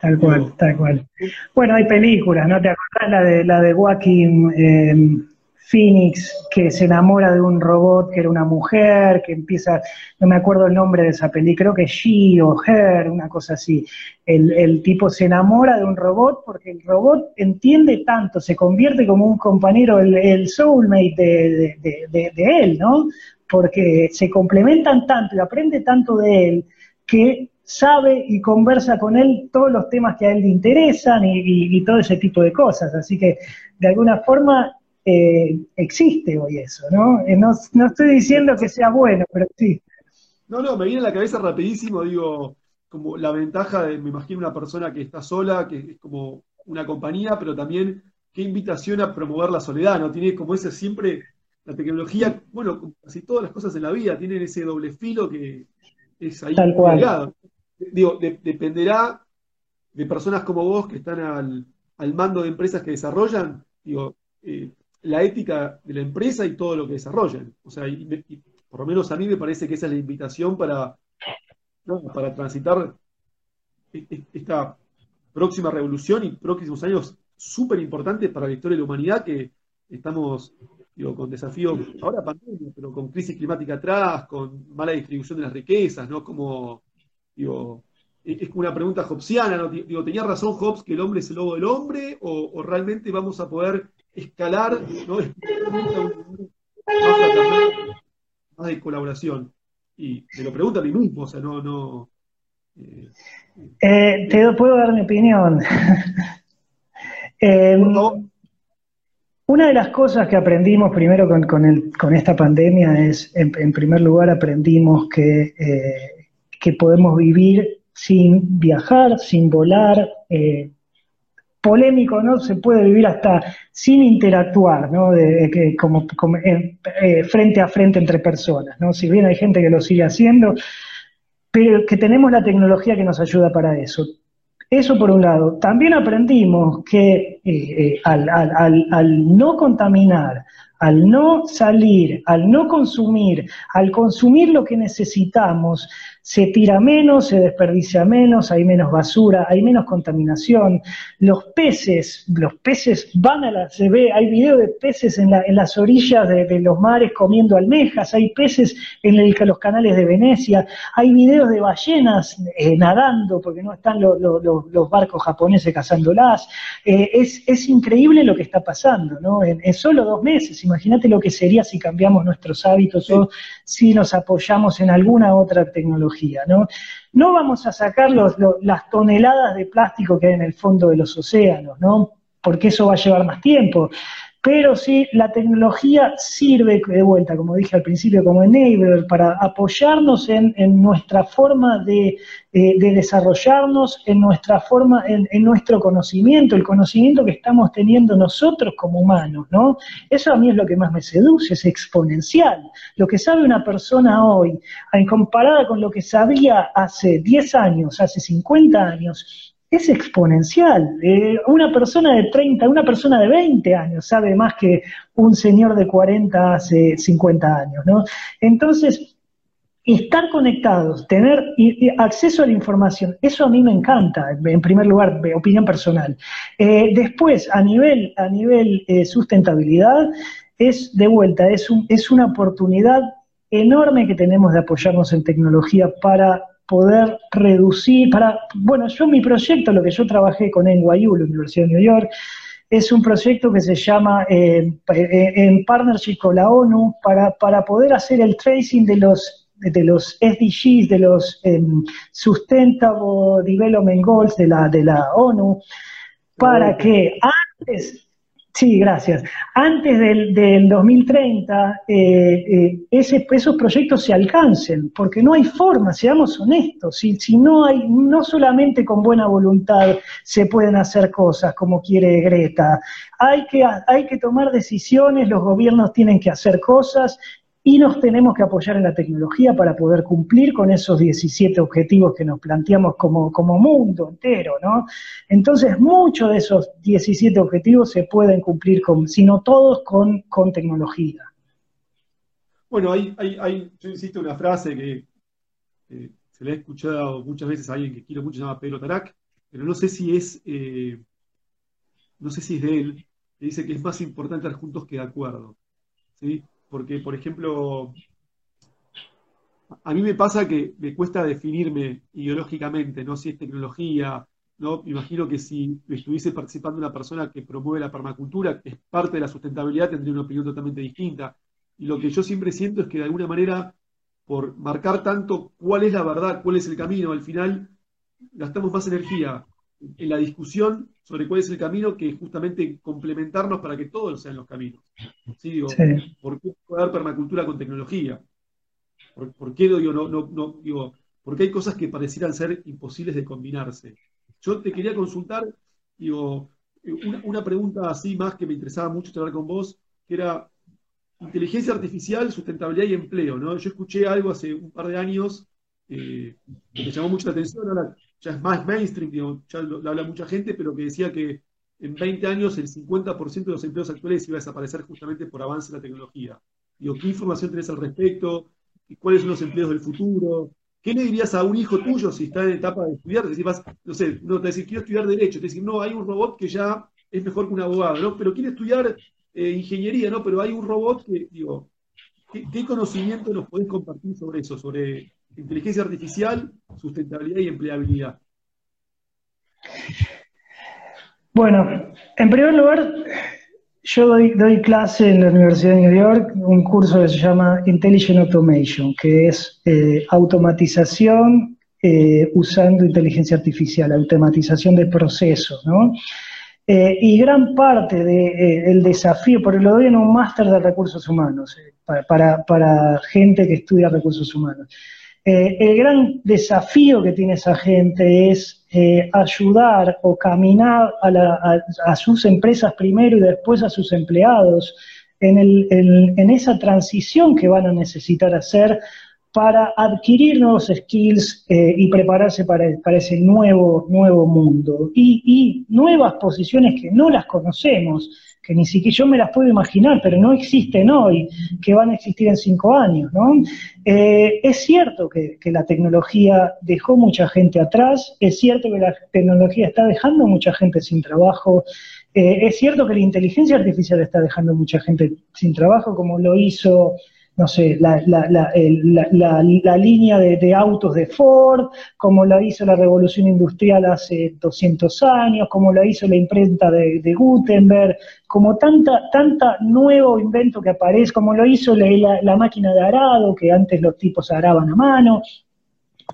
Tal cual, tal cual. Bueno, hay películas, ¿no? ¿Te acordás la de la de Joaquín eh, Phoenix que se enamora de un robot que era una mujer, que empieza, no me acuerdo el nombre de esa peli, creo que She o Her, una cosa así. El, tipo se enamora de un robot porque el robot entiende tanto, se convierte como un compañero, el, soulmate de, él, ¿no? Porque se complementan tanto y aprende tanto de él que sabe y conversa con él todos los temas que a él le interesan y todo ese tipo de cosas. Así que, de alguna forma, eh, existe hoy eso, eh, ¿no? ¿no? estoy diciendo que sea bueno, pero existe. No, no, me viene a la cabeza rapidísimo, digo, como la ventaja de, me imagino, una persona que está sola, que es como una compañía, pero también qué invitación a promover la soledad, ¿no? Tiene como ese siempre, la tecnología, bueno, casi todas las cosas en la vida tienen ese doble filo que es ahí Tal cual. Digo, dependerá de personas como vos que están al, al mando de empresas que desarrollan, digo, eh, la ética de la empresa y todo lo que desarrollan. O sea, por lo menos a mí me parece que esa es la invitación para, para transitar e, e, esta próxima revolución y próximos años súper importantes para la historia de la humanidad que estamos digo, con desafíos, ahora pandemia, pero con crisis climática atrás, con mala distribución de las riquezas, ¿no? Como, digo, e, es una pregunta hobbesiana, ¿no? Digo, ¿tenía razón Hobbes que el hombre es el lobo del hombre? ¿O, o realmente vamos a poder escalar, ¿no? más de colaboración. Y me lo pregunto a mí mismo, o sea, no... no eh, eh, te puedo dar mi opinión. una de las cosas que aprendimos primero con, el, con esta pandemia es, en, primer lugar, aprendimos que, que podemos vivir sin viajar, sin volar, eh, polémico, ¿no? Se puede vivir hasta sin interactuar, ¿no? De, como, eh, frente a frente entre personas, ¿no? Si bien hay gente que lo sigue haciendo, pero que tenemos la tecnología que nos ayuda para eso. Eso por un lado. También aprendimos que eh, al, al no contaminar, al no salir, al no consumir, al consumir lo que necesitamos, se tira menos, se desperdicia menos, hay menos basura, hay menos contaminación. Los peces, los peces van a la, se ve, hay videos de peces en, las orillas de, los mares comiendo almejas, hay peces en los canales de Venecia, hay videos de ballenas eh, nadando porque no están los barcos japoneses cazándolas. Eh, es, increíble lo que está pasando, ¿no? En, en solo dos meses, imagínate lo que sería si cambiamos nuestros hábitos o si nos apoyamos en alguna otra tecnología. ¿No? Vamos a sacar las toneladas de plástico que hay en el fondo de los océanos, ¿no? Porque eso va a llevar más tiempo. Pero sí, la tecnología sirve, de vuelta, como dije al principio, como enabler para apoyarnos en, nuestra forma de, desarrollarnos, en nuestra forma, en, nuestro conocimiento, el conocimiento que estamos teniendo nosotros como humanos, ¿no? Eso a mí es lo que más me seduce, es exponencial. Lo que sabe una persona hoy, en comparada con lo que sabía hace 10 años, hace 50 años, es exponencial. Eh, una persona de 30, una persona de 20 años sabe más que un señor de 40 hace 50 años, ¿no? Entonces, estar conectados, tener acceso a la información, eso a mí me encanta, en primer lugar, opinión personal. Eh, después, a nivel, a nivel eh, sustentabilidad, es de vuelta, es una oportunidad enorme que tenemos de apoyarnos en tecnología para poder reducir, para, bueno, yo mi proyecto, lo que yo trabajé con NYU, la Universidad de New York, es un proyecto que se llama eh, eh, en partnership con la ONU para, para poder hacer el tracing de los de los SDGs, de los em, Sustainable Development Goals de la, de la ONU, para que antes Sí, gracias. Antes del, 2030, eh, eh, ese, esos proyectos se alcancen, porque no hay forma, seamos honestos, si, si no hay, no solamente con buena voluntad se pueden hacer cosas como quiere Greta, hay que, hay que tomar decisiones, los gobiernos tienen que hacer cosas y nos tenemos que apoyar en la tecnología para poder cumplir con esos 17 objetivos que nos planteamos como, como mundo entero, ¿no? Entonces, muchos de esos 17 objetivos se pueden cumplir, con, si no todos, con, con tecnología. Bueno, hay, hay, hay, yo insisto, una frase que se le ha escuchado muchas veces a alguien que quiero mucho, se llama Pedro Tarak, pero no sé si es, eh, no sé si es de él, que dice que es más importante estar juntos que de acuerdo. ¿sí? Porque, por ejemplo, a mí me pasa que me cuesta definirme ideológicamente, ¿no? Si es tecnología, ¿no? Imagino que si estuviese participando una persona que promueve la permacultura, que es parte de la sustentabilidad, tendría una opinión totalmente distinta. Y lo que yo siempre siento es que de alguna manera, por marcar tanto cuál es la verdad, cuál es el camino, al final gastamos más energía en la discusión sobre cuál es el camino que justamente complementarnos para que todos sean los caminos. ¿Sí? Digo, ¿Por qué dar permacultura con tecnología? ¿Por, qué digo, no, no, no, digo, porque hay cosas que parecieran ser imposibles de combinarse? Yo te quería consultar, digo, una, pregunta así más que me interesaba mucho hablar con vos, que era inteligencia artificial, sustentabilidad y empleo, ¿no? Yo escuché algo hace un par de años eh, que me llamó mucho la atención, ahora ya es más mainstream, ya lo, habla mucha gente, pero que decía que en 20 años el 50% de los empleos actuales iba a desaparecer justamente por avance de la tecnología. Digo, ¿qué información tenés al respecto? ¿Cuáles son los empleos del futuro? ¿Qué le dirías a un hijo tuyo si está en etapa de estudiar? Te vas, no sé, no te decir, quiero estudiar Derecho. Te decir, no, hay un robot que ya es mejor que un abogado, ¿no? Pero quiere estudiar eh, Ingeniería, ¿no? Pero hay un robot que, digo, ¿qué, ¿qué, conocimiento nos podés compartir sobre eso? Sobre inteligencia artificial, sustentabilidad y empleabilidad. Bueno, en primer lugar, yo doy, clase en la Universidad de New York, un curso que se llama Intelligent Automation, que es eh, automatización eh, usando inteligencia artificial, automatización de procesos, ¿no? Eh, y gran parte del desafío, porque lo doy en un máster de recursos humanos, para, para, gente que estudia recursos humanos. El gran desafío que tiene esa gente es eh, ayudar o caminar a, sus empresas primero y después a sus empleados en, esa transición que van a necesitar hacer para adquirir nuevos skills eh, y prepararse para, ese nuevo, nuevo mundo. Y nuevas posiciones que no las conocemos que ni siquiera yo me las puedo imaginar, pero no existen hoy, que van a existir en cinco años, ¿no? Eh, es cierto que, la tecnología dejó mucha gente atrás, es cierto que la tecnología está dejando mucha gente sin trabajo, eh, es cierto que la inteligencia artificial está dejando mucha gente sin trabajo, como lo hizo no sé, la, la, la, la línea de, autos de Ford, como la hizo la revolución industrial hace 200 años, como la hizo la imprenta de, Gutenberg, como tanta, tanta nuevo invento que aparece, como lo hizo la, máquina de arado, que antes los tipos araban a mano,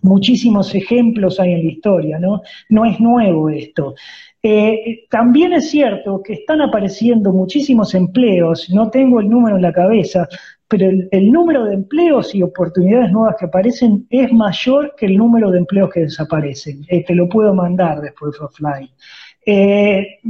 muchísimos ejemplos hay en la historia, ¿no? No es nuevo esto. Eh, también es cierto que están apareciendo muchísimos empleos, no tengo el número en la cabeza, pero el, número de empleos y oportunidades nuevas que aparecen es mayor que el número de empleos que desaparecen. Eh, te lo puedo mandar después offline. Eh,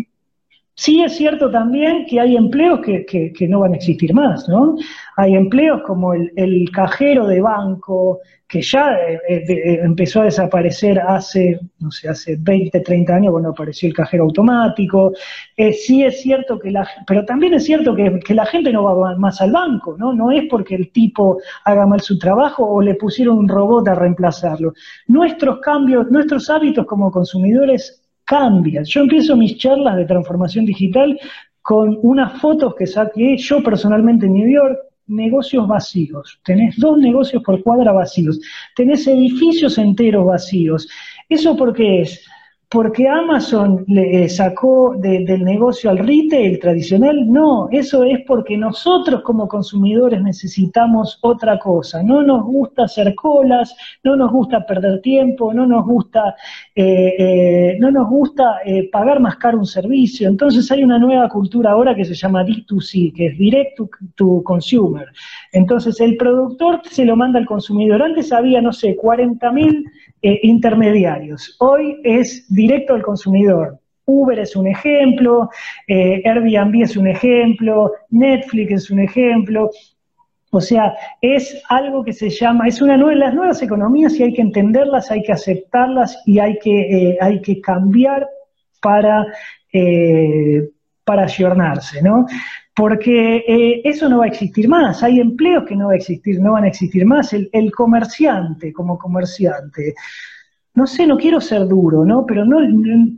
sí es cierto también que hay empleos que, que, no van a existir más, ¿no? Hay empleos como el, cajero de banco, que ya eh, eh, empezó a desaparecer hace, no sé, hace 20, 30 años cuando apareció el cajero automático. Eh, sí es cierto que la, pero también es cierto que, que, la gente no va más al banco, ¿no? No es porque el tipo haga mal su trabajo o le pusieron un robot a reemplazarlo. Nuestros cambios, nuestros hábitos como consumidores cambian. Yo empiezo mis charlas de transformación digital con unas fotos que saqué yo personalmente en New York, negocios vacíos, tenés dos negocios por cuadra vacíos, tenés edificios enteros vacíos. ¿Eso por qué es? Porque Amazon le eh, sacó del negocio al retail tradicional, no, eso es porque nosotros como consumidores necesitamos otra cosa, no nos gusta hacer colas, no nos gusta perder tiempo, no nos gusta, eh, eh, no nos gusta pagar más caro un servicio, entonces hay una nueva cultura ahora que se llama D2C, que es Direct to, to Consumer, entonces el productor se lo manda al consumidor, antes había, no sé, 40 mil intermediarios, hoy es directo al consumidor. Uber es un ejemplo, eh, Airbnb es un ejemplo, Netflix es un ejemplo. O sea, es algo que se llama, es una nueva, las nuevas economías y hay que entenderlas, hay que aceptarlas y hay que, eh, hay que cambiar para, eh, para ayornarse, ¿no? Porque eso no va a existir más, hay empleos que no va a existir, no van a existir más. el comerciante como comerciante no sé, no quiero ser duro, ¿no? Pero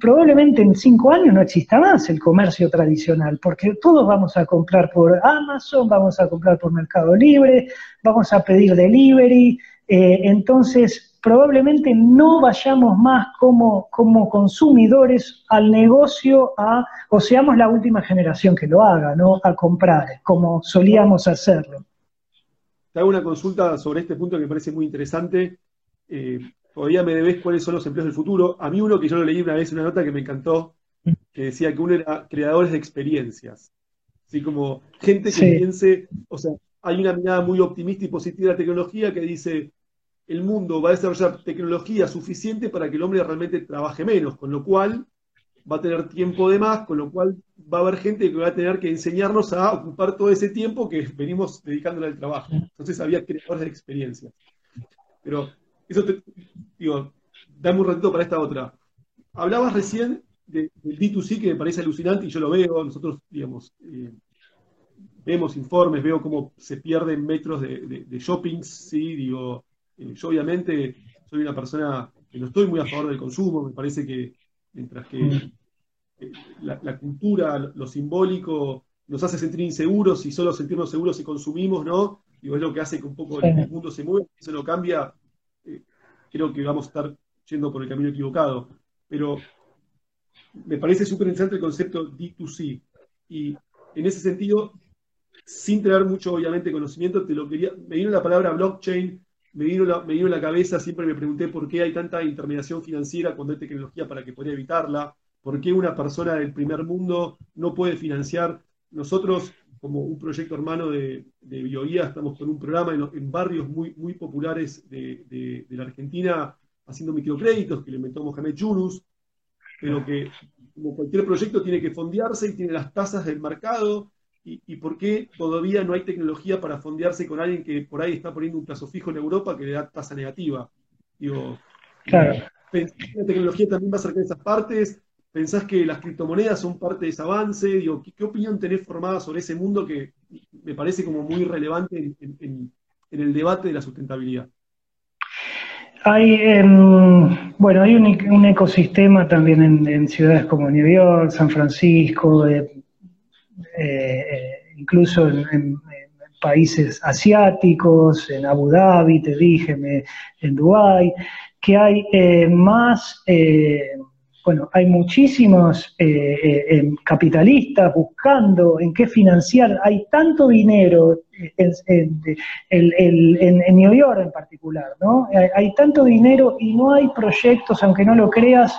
probablemente en cinco años no exista más el comercio tradicional, porque todos vamos a comprar por Amazon, vamos a comprar por Mercado Libre, vamos a pedir delivery, eh, entonces probablemente no vayamos más como, como consumidores al negocio a, o seamos la última generación que lo haga, ¿no? A comprar, como solíamos hacerlo. Te hago una consulta sobre este punto que me parece muy interesante. Eh, todavía me debes cuáles son los empleos del futuro. A mí uno que yo lo leí una vez, una nota que me encantó, que decía que uno era creadores de experiencias. Así como gente que piense, o sea, hay una mirada muy optimista y positiva de la tecnología que dice, el mundo va a desarrollar tecnología suficiente para que el hombre realmente trabaje menos, con lo cual va a tener tiempo de más, con lo cual va a haber gente que va a tener que enseñarnos a ocupar todo ese tiempo que venimos dedicándole al trabajo. Entonces había creadores de experiencias. Pero eso te, digo, dame un ratito para esta otra. Hablabas recién del D2C que me parece alucinante y yo lo veo, nosotros, digamos, eh, vemos informes, veo cómo se pierden metros de, shoppings, sí, digo, eh, yo obviamente soy una persona que no estoy muy a favor del consumo, me parece que mientras que eh, la, cultura, lo simbólico, nos hace sentir inseguros y solo sentirnos seguros si consumimos, ¿no? Digo, es lo que hace que un poco el mundo se mueva, eso no cambia, creo que vamos a estar yendo por el camino equivocado. Pero me parece súper interesante el concepto D2C. Y en ese sentido, sin tener mucho, obviamente, conocimiento, te lo quería, me vino la palabra blockchain, me vino, la, me vino la cabeza, siempre me pregunté por qué hay tanta intermediación financiera cuando hay tecnología para que podría evitarla, por qué una persona del primer mundo no puede financiar. Nosotros, como un proyecto hermano de, de BioIA, estamos con un programa en, barrios muy, muy populares de, la Argentina haciendo microcréditos que le inventó Mohamed Yunus, pero que como cualquier proyecto tiene que fondearse y tiene las tasas del mercado y, por qué todavía no hay tecnología para fondearse con alguien que por ahí está poniendo un plazo fijo en Europa que le da tasa negativa. Digo, claro. ¿pensás que la tecnología también va a acercar esas partes? ¿Pensás que las criptomonedas son parte de ese avance? Digo, ¿qué, opinión tenés formada sobre ese mundo que me parece como muy relevante en, el debate de la sustentabilidad? Hay, em, bueno, hay un, ecosistema también en, ciudades como New York, San Francisco, eh, eh, incluso en, países asiáticos, en Abu Dhabi, te dije, en Dubái, que hay eh, más, eh, bueno, hay muchísimos em, capitalistas buscando en qué financiar, hay tanto dinero en, en, New York en particular, ¿no? hay tanto dinero y no hay proyectos, aunque no lo creas,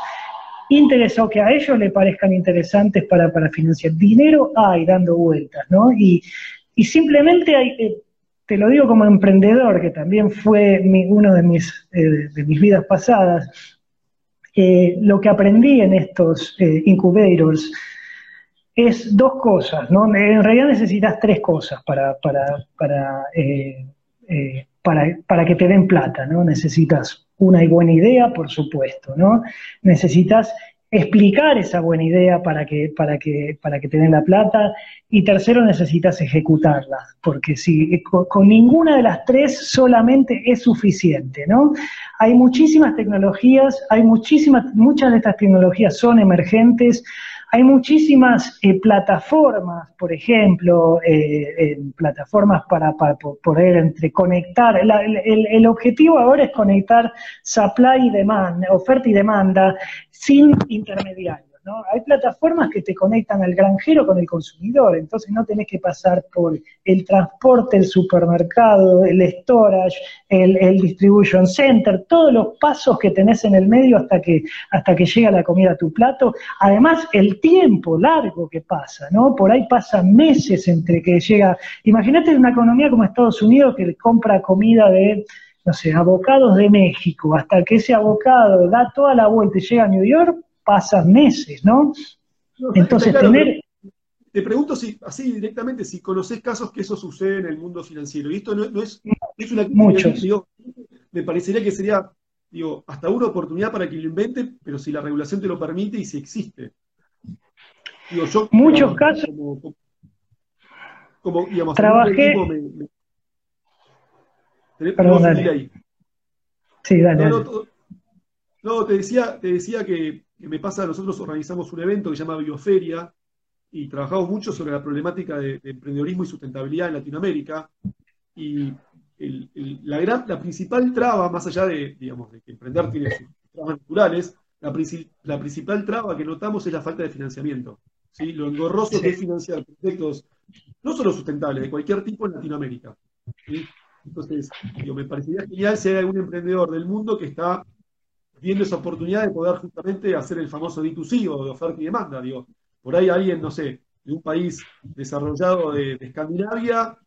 interesó que a ellos le parezcan interesantes para, financiar. Dinero hay dando vueltas, ¿no? Y, simplemente hay, eh, te lo digo como emprendedor, que también fue uno de mis, eh, de mis vidas pasadas, eh, lo que aprendí en estos incubators es dos cosas, ¿no? En realidad necesitas tres cosas para, para, para, para, para que te den plata, ¿no? Necesitas una buena idea, por supuesto, ¿no? Necesitas explicar esa buena idea para que, para que, para que te den la plata. Y tercero, necesitas ejecutarla, porque si con, con, ninguna de las tres solamente es suficiente, ¿no? Hay muchísimas tecnologías, hay muchísimas, muchas de estas tecnologías son emergentes, hay muchísimas eh, plataformas, por ejemplo, eh, plataformas para, poder entreconectar. El, objetivo ahora es conectar supply y demanda, oferta y demanda sin intermediarios. Hay plataformas que te conectan al granjero con el consumidor, entonces no tenés que pasar por el transporte, el supermercado, el storage, el, distribution center, todos los pasos que tenés en el medio hasta que, hasta que llega la comida a tu plato. Además, el tiempo largo que pasa, ¿no? Por ahí pasan meses entre que llega. Imagínate una economía como Estados Unidos que compra comida de no sé, abocados de México, hasta que ese abocado da toda la vuelta y llega a New York, pasan meses, ¿no? Entonces, tener... Te pregunto si, así directamente, si conoces casos que eso sucede en el mundo financiero. Y esto no, es, es, una Muchos. Digo, me parecería que sería, digo, hasta una oportunidad para que lo invente, pero si la regulación te lo permite y si existe. Digo, yo, Muchos casos. Como, digamos, trabajé. Perdón, Ahí. Sí, dale. No, te decía, te decía que, me pasa, nosotros organizamos un evento que se llama Bioferia y trabajamos mucho sobre la problemática de, emprendedorismo y sustentabilidad en Latinoamérica. Y la, gran, la principal traba, más allá de, digamos, de que emprender tiene sus trabas naturales, la, la, principal traba que notamos es la falta de financiamiento. ¿sí? Lo engorroso que es financiar proyectos, no solo sustentables, de cualquier tipo en Latinoamérica. Entonces, me parecería genial si hay algún emprendedor del mundo que está viendo esa oportunidad de poder justamente hacer el famoso D2C o de oferta y demanda. Digo, por ahí alguien, no sé, de un país desarrollado de, Escandinavia,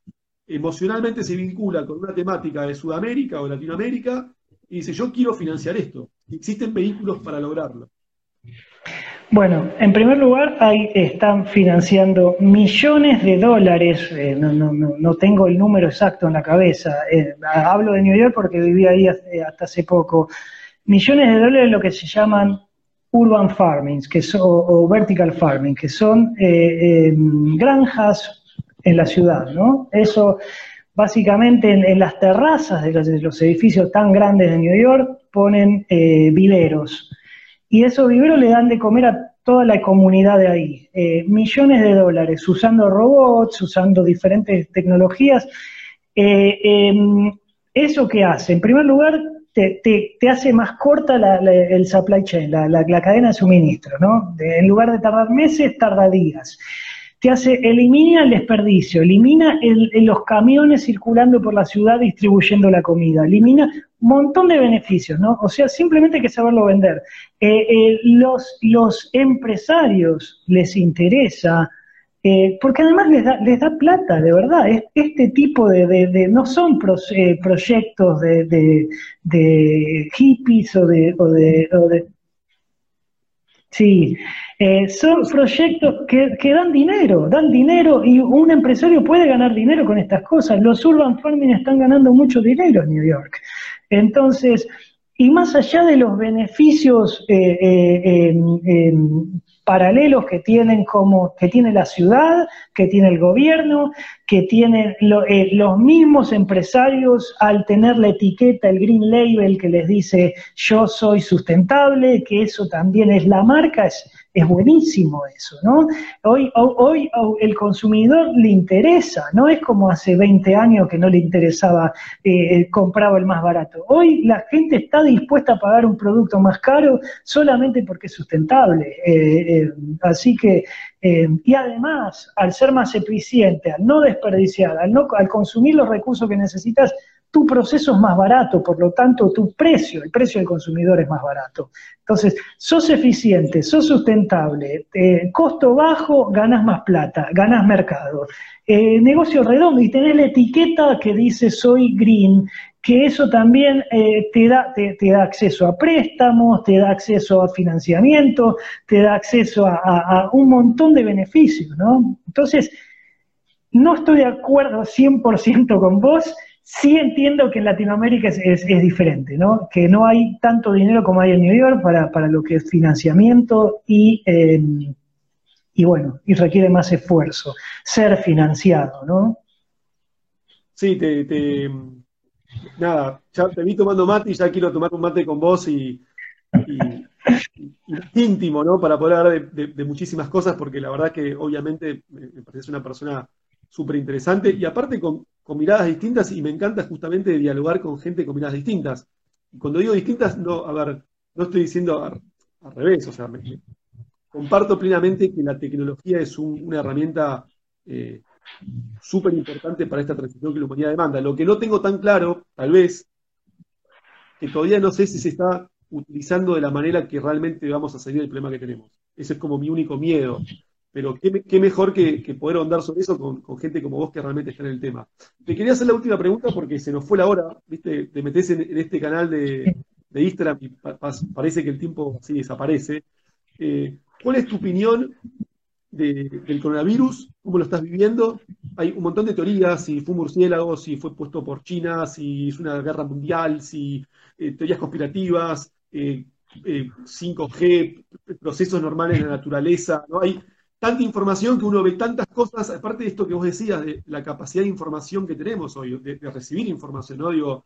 emocionalmente se vincula con una temática de Sudamérica o Latinoamérica y dice, yo quiero financiar esto. Existen vehículos para lograrlo. Bueno, en primer lugar, ahí están financiando millones de dólares, eh, no, no, no, tengo el número exacto en la cabeza, eh, hablo de New York porque viví ahí hasta hace poco, millones de dólares lo que se llaman urban farming que o, vertical farming, que son eh, em, granjas en la ciudad, ¿no? Eso básicamente en, las terrazas de los, edificios tan grandes de New York ponen eh, viveros y esos viveros le dan de comer a toda la comunidad de ahí. Eh, millones de dólares usando robots, usando diferentes tecnologías. Em, ¿Eso qué hace? En primer lugar, te, hace más corta el supply chain, la, cadena de suministro, ¿no? en lugar de tardar meses, tarda días. te hace, elimina el desperdicio, elimina los camiones circulando por la ciudad distribuyendo la comida, elimina un montón de beneficios, ¿no? O sea, simplemente hay que saberlo vender. Eh, eh, los empresarios les interesa eh, porque además les da, les da plata, de verdad. este tipo de, no son eh, proyectos de, hippies o de, sí, eh, son proyectos que, que, dan dinero, dan dinero y un empresario puede ganar dinero con estas cosas. Los urban farming están ganando mucho dinero en New York. Entonces, y más allá de los beneficios paralelos que tienen como que tiene la ciudad, que tiene el gobierno, que tienen eh, los mismos empresarios al tener la etiqueta, el green label que les dice yo soy sustentable, que eso también es la marca, es, es buenísimo eso, ¿no? Hoy, hoy, el consumidor le interesa, no es como hace 20 años que no le interesaba, eh, el más barato. Hoy la gente está dispuesta a pagar un producto más caro solamente porque es sustentable. Eh, eh, así que, y además, al ser más eficiente, al no desperdiciar, al, no, al consumir los recursos que necesitas, tu proceso es más barato, por lo tanto tu precio, el precio del consumidor es más barato. Entonces, sos eficiente, sos sustentable, eh, costo bajo, ganas más plata, ganas mercado. Eh, negocio redondo y tenés la etiqueta que dice soy green, que eso también eh, te, da, te, da acceso a préstamos, te da acceso a financiamiento, te da acceso a, a un montón de beneficios, ¿no? Entonces, no estoy de acuerdo 100% con vos, Sí entiendo que en Latinoamérica es, diferente, ¿no? Que no hay tanto dinero como hay en New York para, lo que es financiamiento y, em, y bueno, y requiere más esfuerzo ser financiado, ¿no? Sí, te, nada, ya te vi tomando mate y ya quiero tomar un mate con vos y, íntimo, ¿no? Para poder hablar de, muchísimas cosas, porque la verdad que obviamente me parece una persona súper interesante y aparte con, miradas distintas y me encanta justamente dialogar con gente con miradas distintas. Y cuando digo distintas, no, a ver, no estoy diciendo al, revés, o sea, comparto plenamente que la tecnología es una herramienta eh, súper importante para esta transición que la humanidad demanda. Lo que no tengo tan claro, tal vez, que todavía no sé si se está utilizando de la manera que realmente vamos a salir del problema que tenemos. Ese es como mi único miedo. Pero qué, mejor que, poder ahondar sobre eso con, gente como vos que realmente está en el tema. Te quería hacer la última pregunta porque se nos fue la hora, ¿viste? Te metes en, este canal de, Instagram y parece que el tiempo así desaparece. Eh, ¿Cuál es tu opinión del coronavirus? ¿Cómo lo estás viviendo? Hay un montón de teorías, si fue un murciélago, si fue puesto por China, si es una guerra mundial, si eh, teorías conspirativas, 5G, eh, procesos normales en la naturaleza, ¿no? Hay, tanta información que uno ve tantas cosas, aparte de esto que vos decías, de la capacidad de información que tenemos hoy, de, recibir información, ¿no? Digo,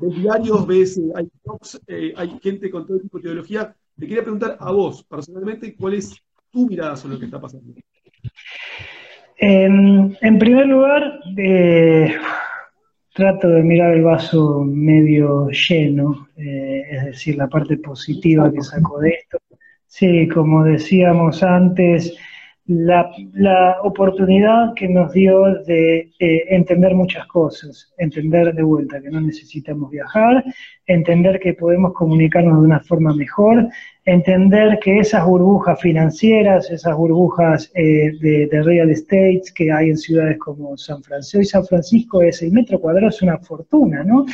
ves diarios, ves, eh, hay eh, hay gente con todo tipo de teología. Te quería preguntar a vos, personalmente, ¿cuál es tu mirada sobre lo que está pasando? en primer lugar, eh, trato de mirar el vaso medio lleno, es decir, la parte positiva que saco de esto. Sí, como decíamos antes, la, oportunidad que nos dio de eh, entender muchas cosas, entender de vuelta que no necesitamos viajar, entender que podemos comunicarnos de una forma mejor, entender que esas burbujas financieras, esas burbujas eh, de, real estate que hay en ciudades como San Francisco y San Francisco, ese metro cuadrado es una fortuna, ¿no?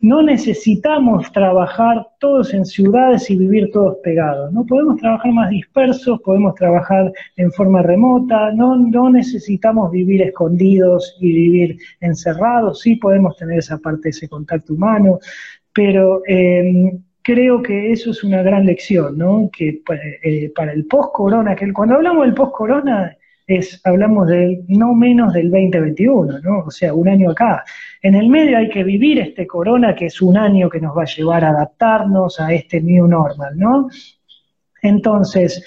No necesitamos trabajar todos en ciudades y vivir todos pegados. No podemos trabajar más dispersos, podemos trabajar en forma remota, no, no necesitamos vivir escondidos y vivir encerrados, sí podemos tener esa parte, ese contacto humano, pero eh, creo que eso es una gran lección, ¿no? Que eh, para el post-corona, que cuando hablamos del post-corona, es, hablamos de no menos del 2021, ¿no? O sea, un año acá. En el medio hay que vivir este corona, que es un año que nos va a llevar a adaptarnos a este new normal, ¿no? Entonces,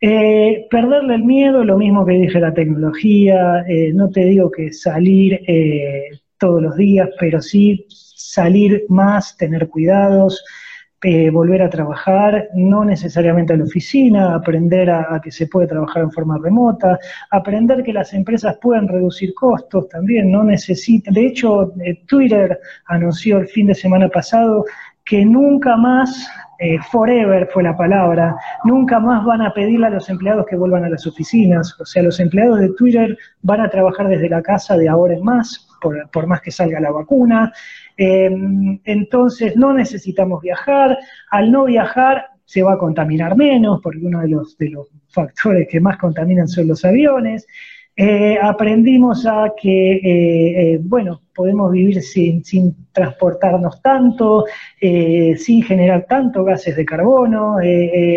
eh, perderle el miedo, lo mismo que dije la tecnología, eh, no te digo que salir eh, todos los días, pero sí salir más, tener cuidados, eh, volver a trabajar, no necesariamente a la oficina, aprender a, que se puede trabajar en forma remota, aprender que las empresas pueden reducir costos también, no necesitan, de hecho eh, Twitter anunció el fin de semana pasado que nunca más, eh, forever fue la palabra, nunca más van a pedirle a los empleados que vuelvan a las oficinas, o sea, los empleados de Twitter van a trabajar desde la casa de ahora en más, por más que salga la vacuna, Em, entonces no necesitamos viajar, al no viajar se va a contaminar menos, porque uno de los, de los factores que más contaminan son los aviones. Eh, aprendimos a que, eh, eh, bueno, podemos vivir sin, transportarnos tanto, sin generar tanto gases de carbono.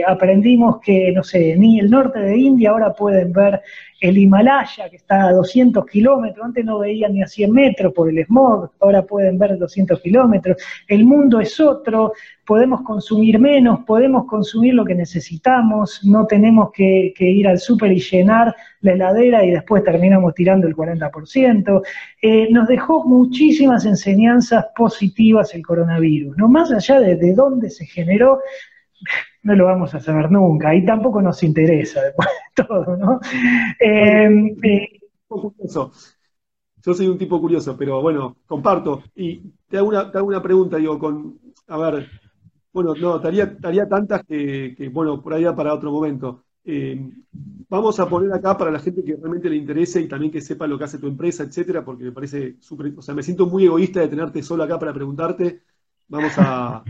aprendimos que, no sé, ni el norte de India ahora pueden ver el Himalaya, que está a 200 kilómetros, antes no veían ni a 100 metros por el smog, ahora pueden ver 200 kilómetros. El mundo es otro, podemos consumir menos, podemos consumir lo que necesitamos, no tenemos que, ir al súper y llenar la heladera y después terminamos tirando el 40%. Eh, nos dejó muchísimas enseñanzas positivas el coronavirus, no más allá de, de dónde se generó, no lo vamos a saber nunca y tampoco nos interesa después de todo, ¿no? Eh, eh, Yo soy un tipo curioso, pero bueno, comparto. Y te hago una, te hago una pregunta, digo, con, a ver, bueno, no, estaría tantas que, bueno, por ahí para otro momento. Eh, vamos a poner acá para la gente que realmente le interese y también que sepa lo que hace tu empresa, etcétera, porque me parece súper, o sea, me siento muy egoísta de tenerte solo acá para preguntarte. Vamos a,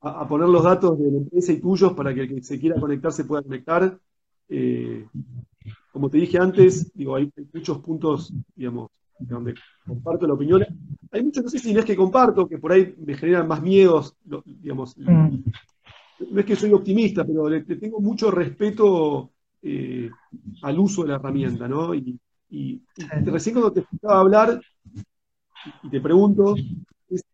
a, poner los datos de la empresa y tuyos para que el que se quiera conectar se pueda conectar. Eh, como te dije antes, digo, hay, muchos puntos, digamos, donde comparto la opinión. Hay muchos, no sé si es que comparto, que por ahí me generan más miedos, digamos. Mm. No es que soy optimista, pero le, tengo mucho respeto eh, al uso de la herramienta, ¿no? Y, recién cuando te escuchaba hablar, y te pregunto,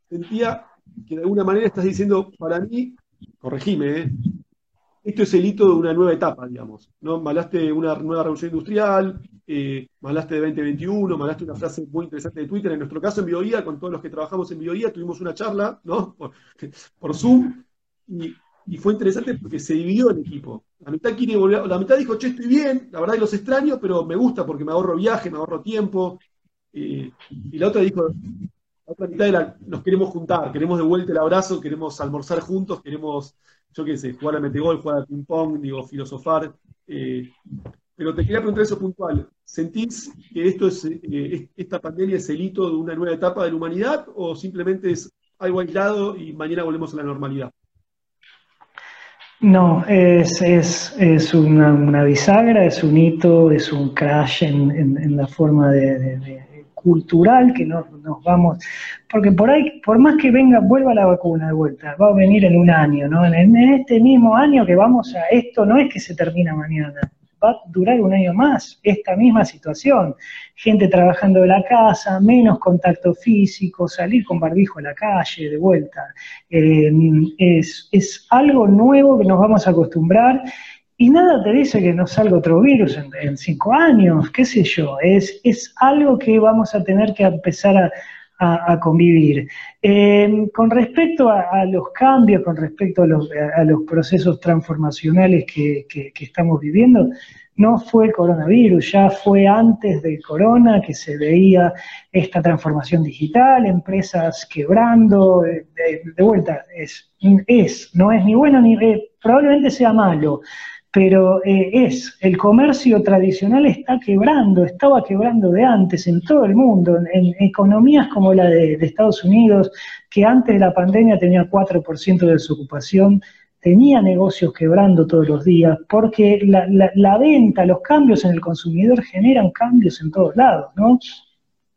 sentía que de alguna manera estás diciendo, para mí, corregime, ¿eh? esto es el hito de una nueva etapa, digamos. ¿no? Malaste una nueva revolución industrial, eh, malaste de 2021, malaste una frase muy interesante de Twitter. En nuestro caso, en Bioía, con todos los que trabajamos en Bioía, tuvimos una charla ¿no? por, Zoom y, fue interesante porque se dividió el equipo. La mitad quiere volver, la mitad dijo, che, estoy bien, la verdad que los extraño, pero me gusta porque me ahorro viaje, me ahorro tiempo. Eh, y la otra dijo, otra mitad era, nos queremos juntar, queremos de vuelta el abrazo, queremos almorzar juntos, queremos, yo qué sé, jugar a metegol, jugar a ping-pong, digo, filosofar. Eh, pero te quería preguntar eso puntual. ¿Sentís que esto eh, es, esta pandemia es el hito de una nueva etapa de la humanidad o simplemente es algo aislado y mañana volvemos a la normalidad? No, es, es, una, bisagra, es un hito, es un crash en, la forma de cultural que nos, nos, vamos, porque por ahí, por más que venga, vuelva la vacuna de vuelta, va a venir en un año, ¿no? En, este mismo año que vamos a esto, no es que se termina mañana, va a durar un año más, esta misma situación, gente trabajando de la casa, menos contacto físico, salir con barbijo a la calle, de vuelta, eh, es, es algo nuevo que nos vamos a acostumbrar y nada te dice que no salga otro virus en, cinco años, qué sé yo, es, es algo que vamos a tener que empezar a, convivir. Em, con respecto a, los cambios, con respecto a los, procesos transformacionales que, estamos viviendo, no fue el coronavirus, ya fue antes del corona que se veía esta transformación digital, empresas quebrando, de, vuelta, es, es, no es ni bueno ni, eh, probablemente sea malo, pero eh, es, el comercio tradicional está quebrando, estaba quebrando de antes en todo el mundo, en, economías como la de, Estados Unidos, que antes de la pandemia tenía 4% de desocupación, tenía negocios quebrando todos los días, porque la, la, venta, los cambios en el consumidor generan cambios en todos lados, ¿no?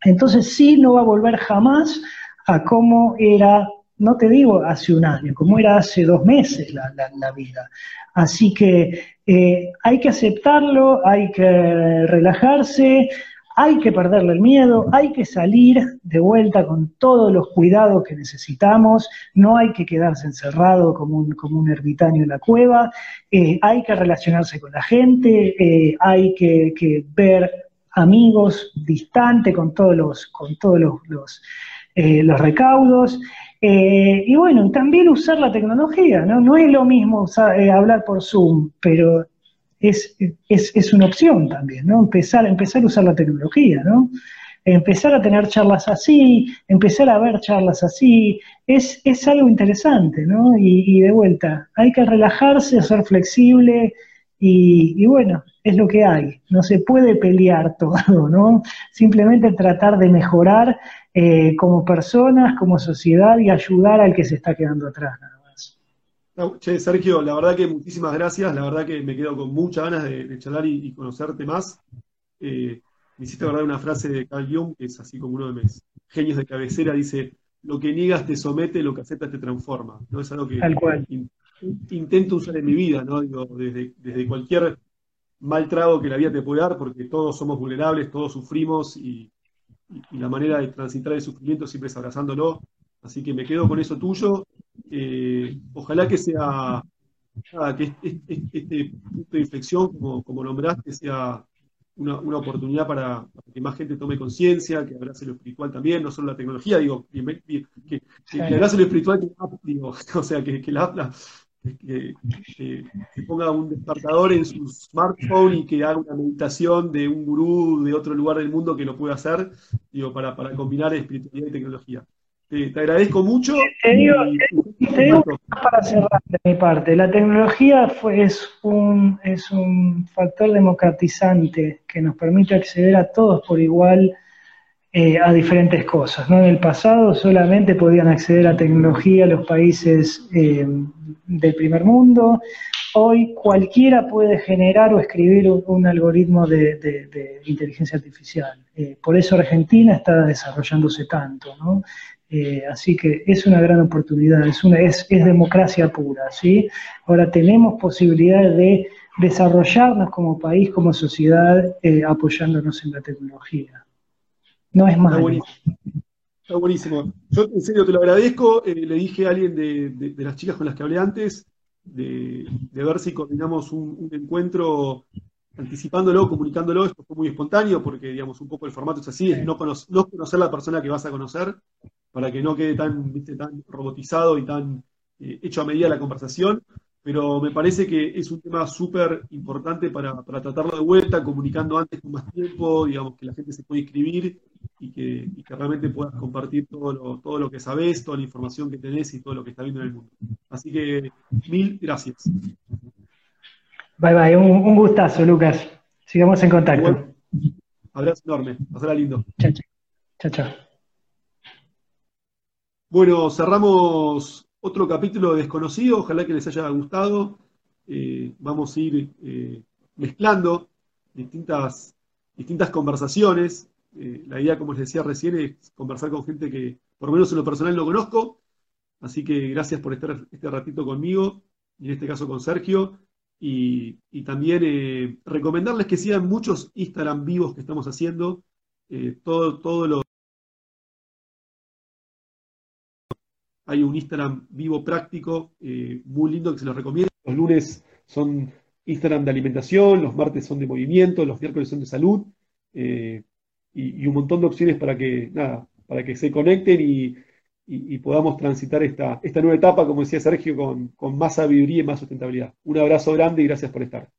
Entonces sí no va a volver jamás a cómo era no te digo hace un año, como era hace dos meses la, vida. Así que eh, hay que aceptarlo, hay que relajarse, hay que perderle el miedo, hay que salir de vuelta con todos los cuidados que necesitamos, no hay que quedarse encerrado como un, como un ermitaño en la cueva, eh, hay que relacionarse con la gente, eh, hay que, ver amigos distantes con todos los, con todos los, los recaudos. Eh, y bueno, también usar la tecnología, ¿no? No es lo mismo eh, hablar por Zoom, pero es, es, una opción también, ¿no? Empezar, empezar a usar la tecnología, ¿no? Empezar a tener charlas así, empezar a ver charlas así, es, es algo interesante, ¿no? Y, de vuelta, hay que relajarse, ser flexible y, y bueno, es lo que hay. No se puede pelear todo, ¿no? Simplemente tratar de mejorar eh, como personas, como sociedad y ayudar al que se está quedando atrás, nada más. che, Sergio, la verdad que muchísimas gracias. La verdad que me quedo con muchas ganas de, charlar y, conocerte más. Eh, me hiciste acordar una frase de Carl Jung, que es así como uno de mis genios de cabecera, dice, lo que niegas te somete, lo que aceptas te transforma. ¿no? Es algo que intento usar en mi vida, ¿no? Digo, desde, desde cualquier mal trago que la vida te puede dar, porque todos somos vulnerables, todos sufrimos y, la manera de transitar el sufrimiento siempre es abrazándolo. Así que me quedo con eso tuyo. Eh, ojalá que sea, que este, punto de inflexión, como, como nombraste, sea una, oportunidad para, que más gente tome conciencia, que abrace lo espiritual también, no solo la tecnología, digo, que, que, abrace lo espiritual, digo, o sea, que, la, que, ponga un despertador en su smartphone y que haga una meditación de un gurú de otro lugar del mundo que lo pueda hacer, digo, para, para combinar espiritualidad y tecnología. te agradezco mucho. Te digo, para cerrar de mi parte, la tecnología fue, es, un, es un factor democratizante que nos permite acceder a todos por igual eh, a diferentes cosas. ¿no? En el pasado solamente podían acceder a tecnología los países eh, del primer mundo. Hoy cualquiera puede generar o escribir un, algoritmo de, inteligencia artificial. Eh, por eso Argentina está desarrollándose tanto. ¿no? así que es una gran oportunidad, es, una, es, democracia pura. ¿sí? Ahora tenemos posibilidades de desarrollarnos como país, como sociedad, apoyándonos en la tecnología. No es malo. Está buenísimo. Yo en serio te lo agradezco. Eh, le dije a alguien de, las chicas con las que hablé antes de, ver si coordinamos un, encuentro anticipándolo, comunicándolo. Esto fue muy espontáneo porque, digamos, un poco el formato es así, es no, no conocer la persona que vas a conocer para que no quede tan, ¿viste, tan robotizado y tan eh, hecho a medida la conversación pero me parece que es un tema súper importante para, tratarlo de vuelta, comunicando antes con más tiempo, digamos, que la gente se pueda inscribir y que, realmente puedas compartir todo lo, todo lo que sabes, toda la información que tenés y todo lo que está viendo en el mundo. Así que mil gracias. Bye bye, un, gustazo, Lucas. Sigamos en contacto. abrazo enorme, pasará lindo. Chao, chao. Chao, Bueno, cerramos otro capítulo desconocido, ojalá que les haya gustado. Eh, vamos a ir eh, mezclando distintas, distintas conversaciones. Eh, la idea, como les decía recién, es conversar con gente que por lo menos en lo personal no conozco. Así que gracias por estar este ratito conmigo, y en este caso con Sergio. Y, también recomendarles que sigan muchos Instagram vivos que estamos haciendo. todo, todo lo Hay un Instagram vivo práctico, eh, muy lindo que se los recomiendo. Los lunes son Instagram de alimentación, los martes son de movimiento, los miércoles son de salud, eh, y, un montón de opciones para que, nada, para que se conecten y, podamos transitar esta, esta nueva etapa, como decía Sergio, con, con más sabiduría y más sustentabilidad. Un abrazo grande y gracias por estar.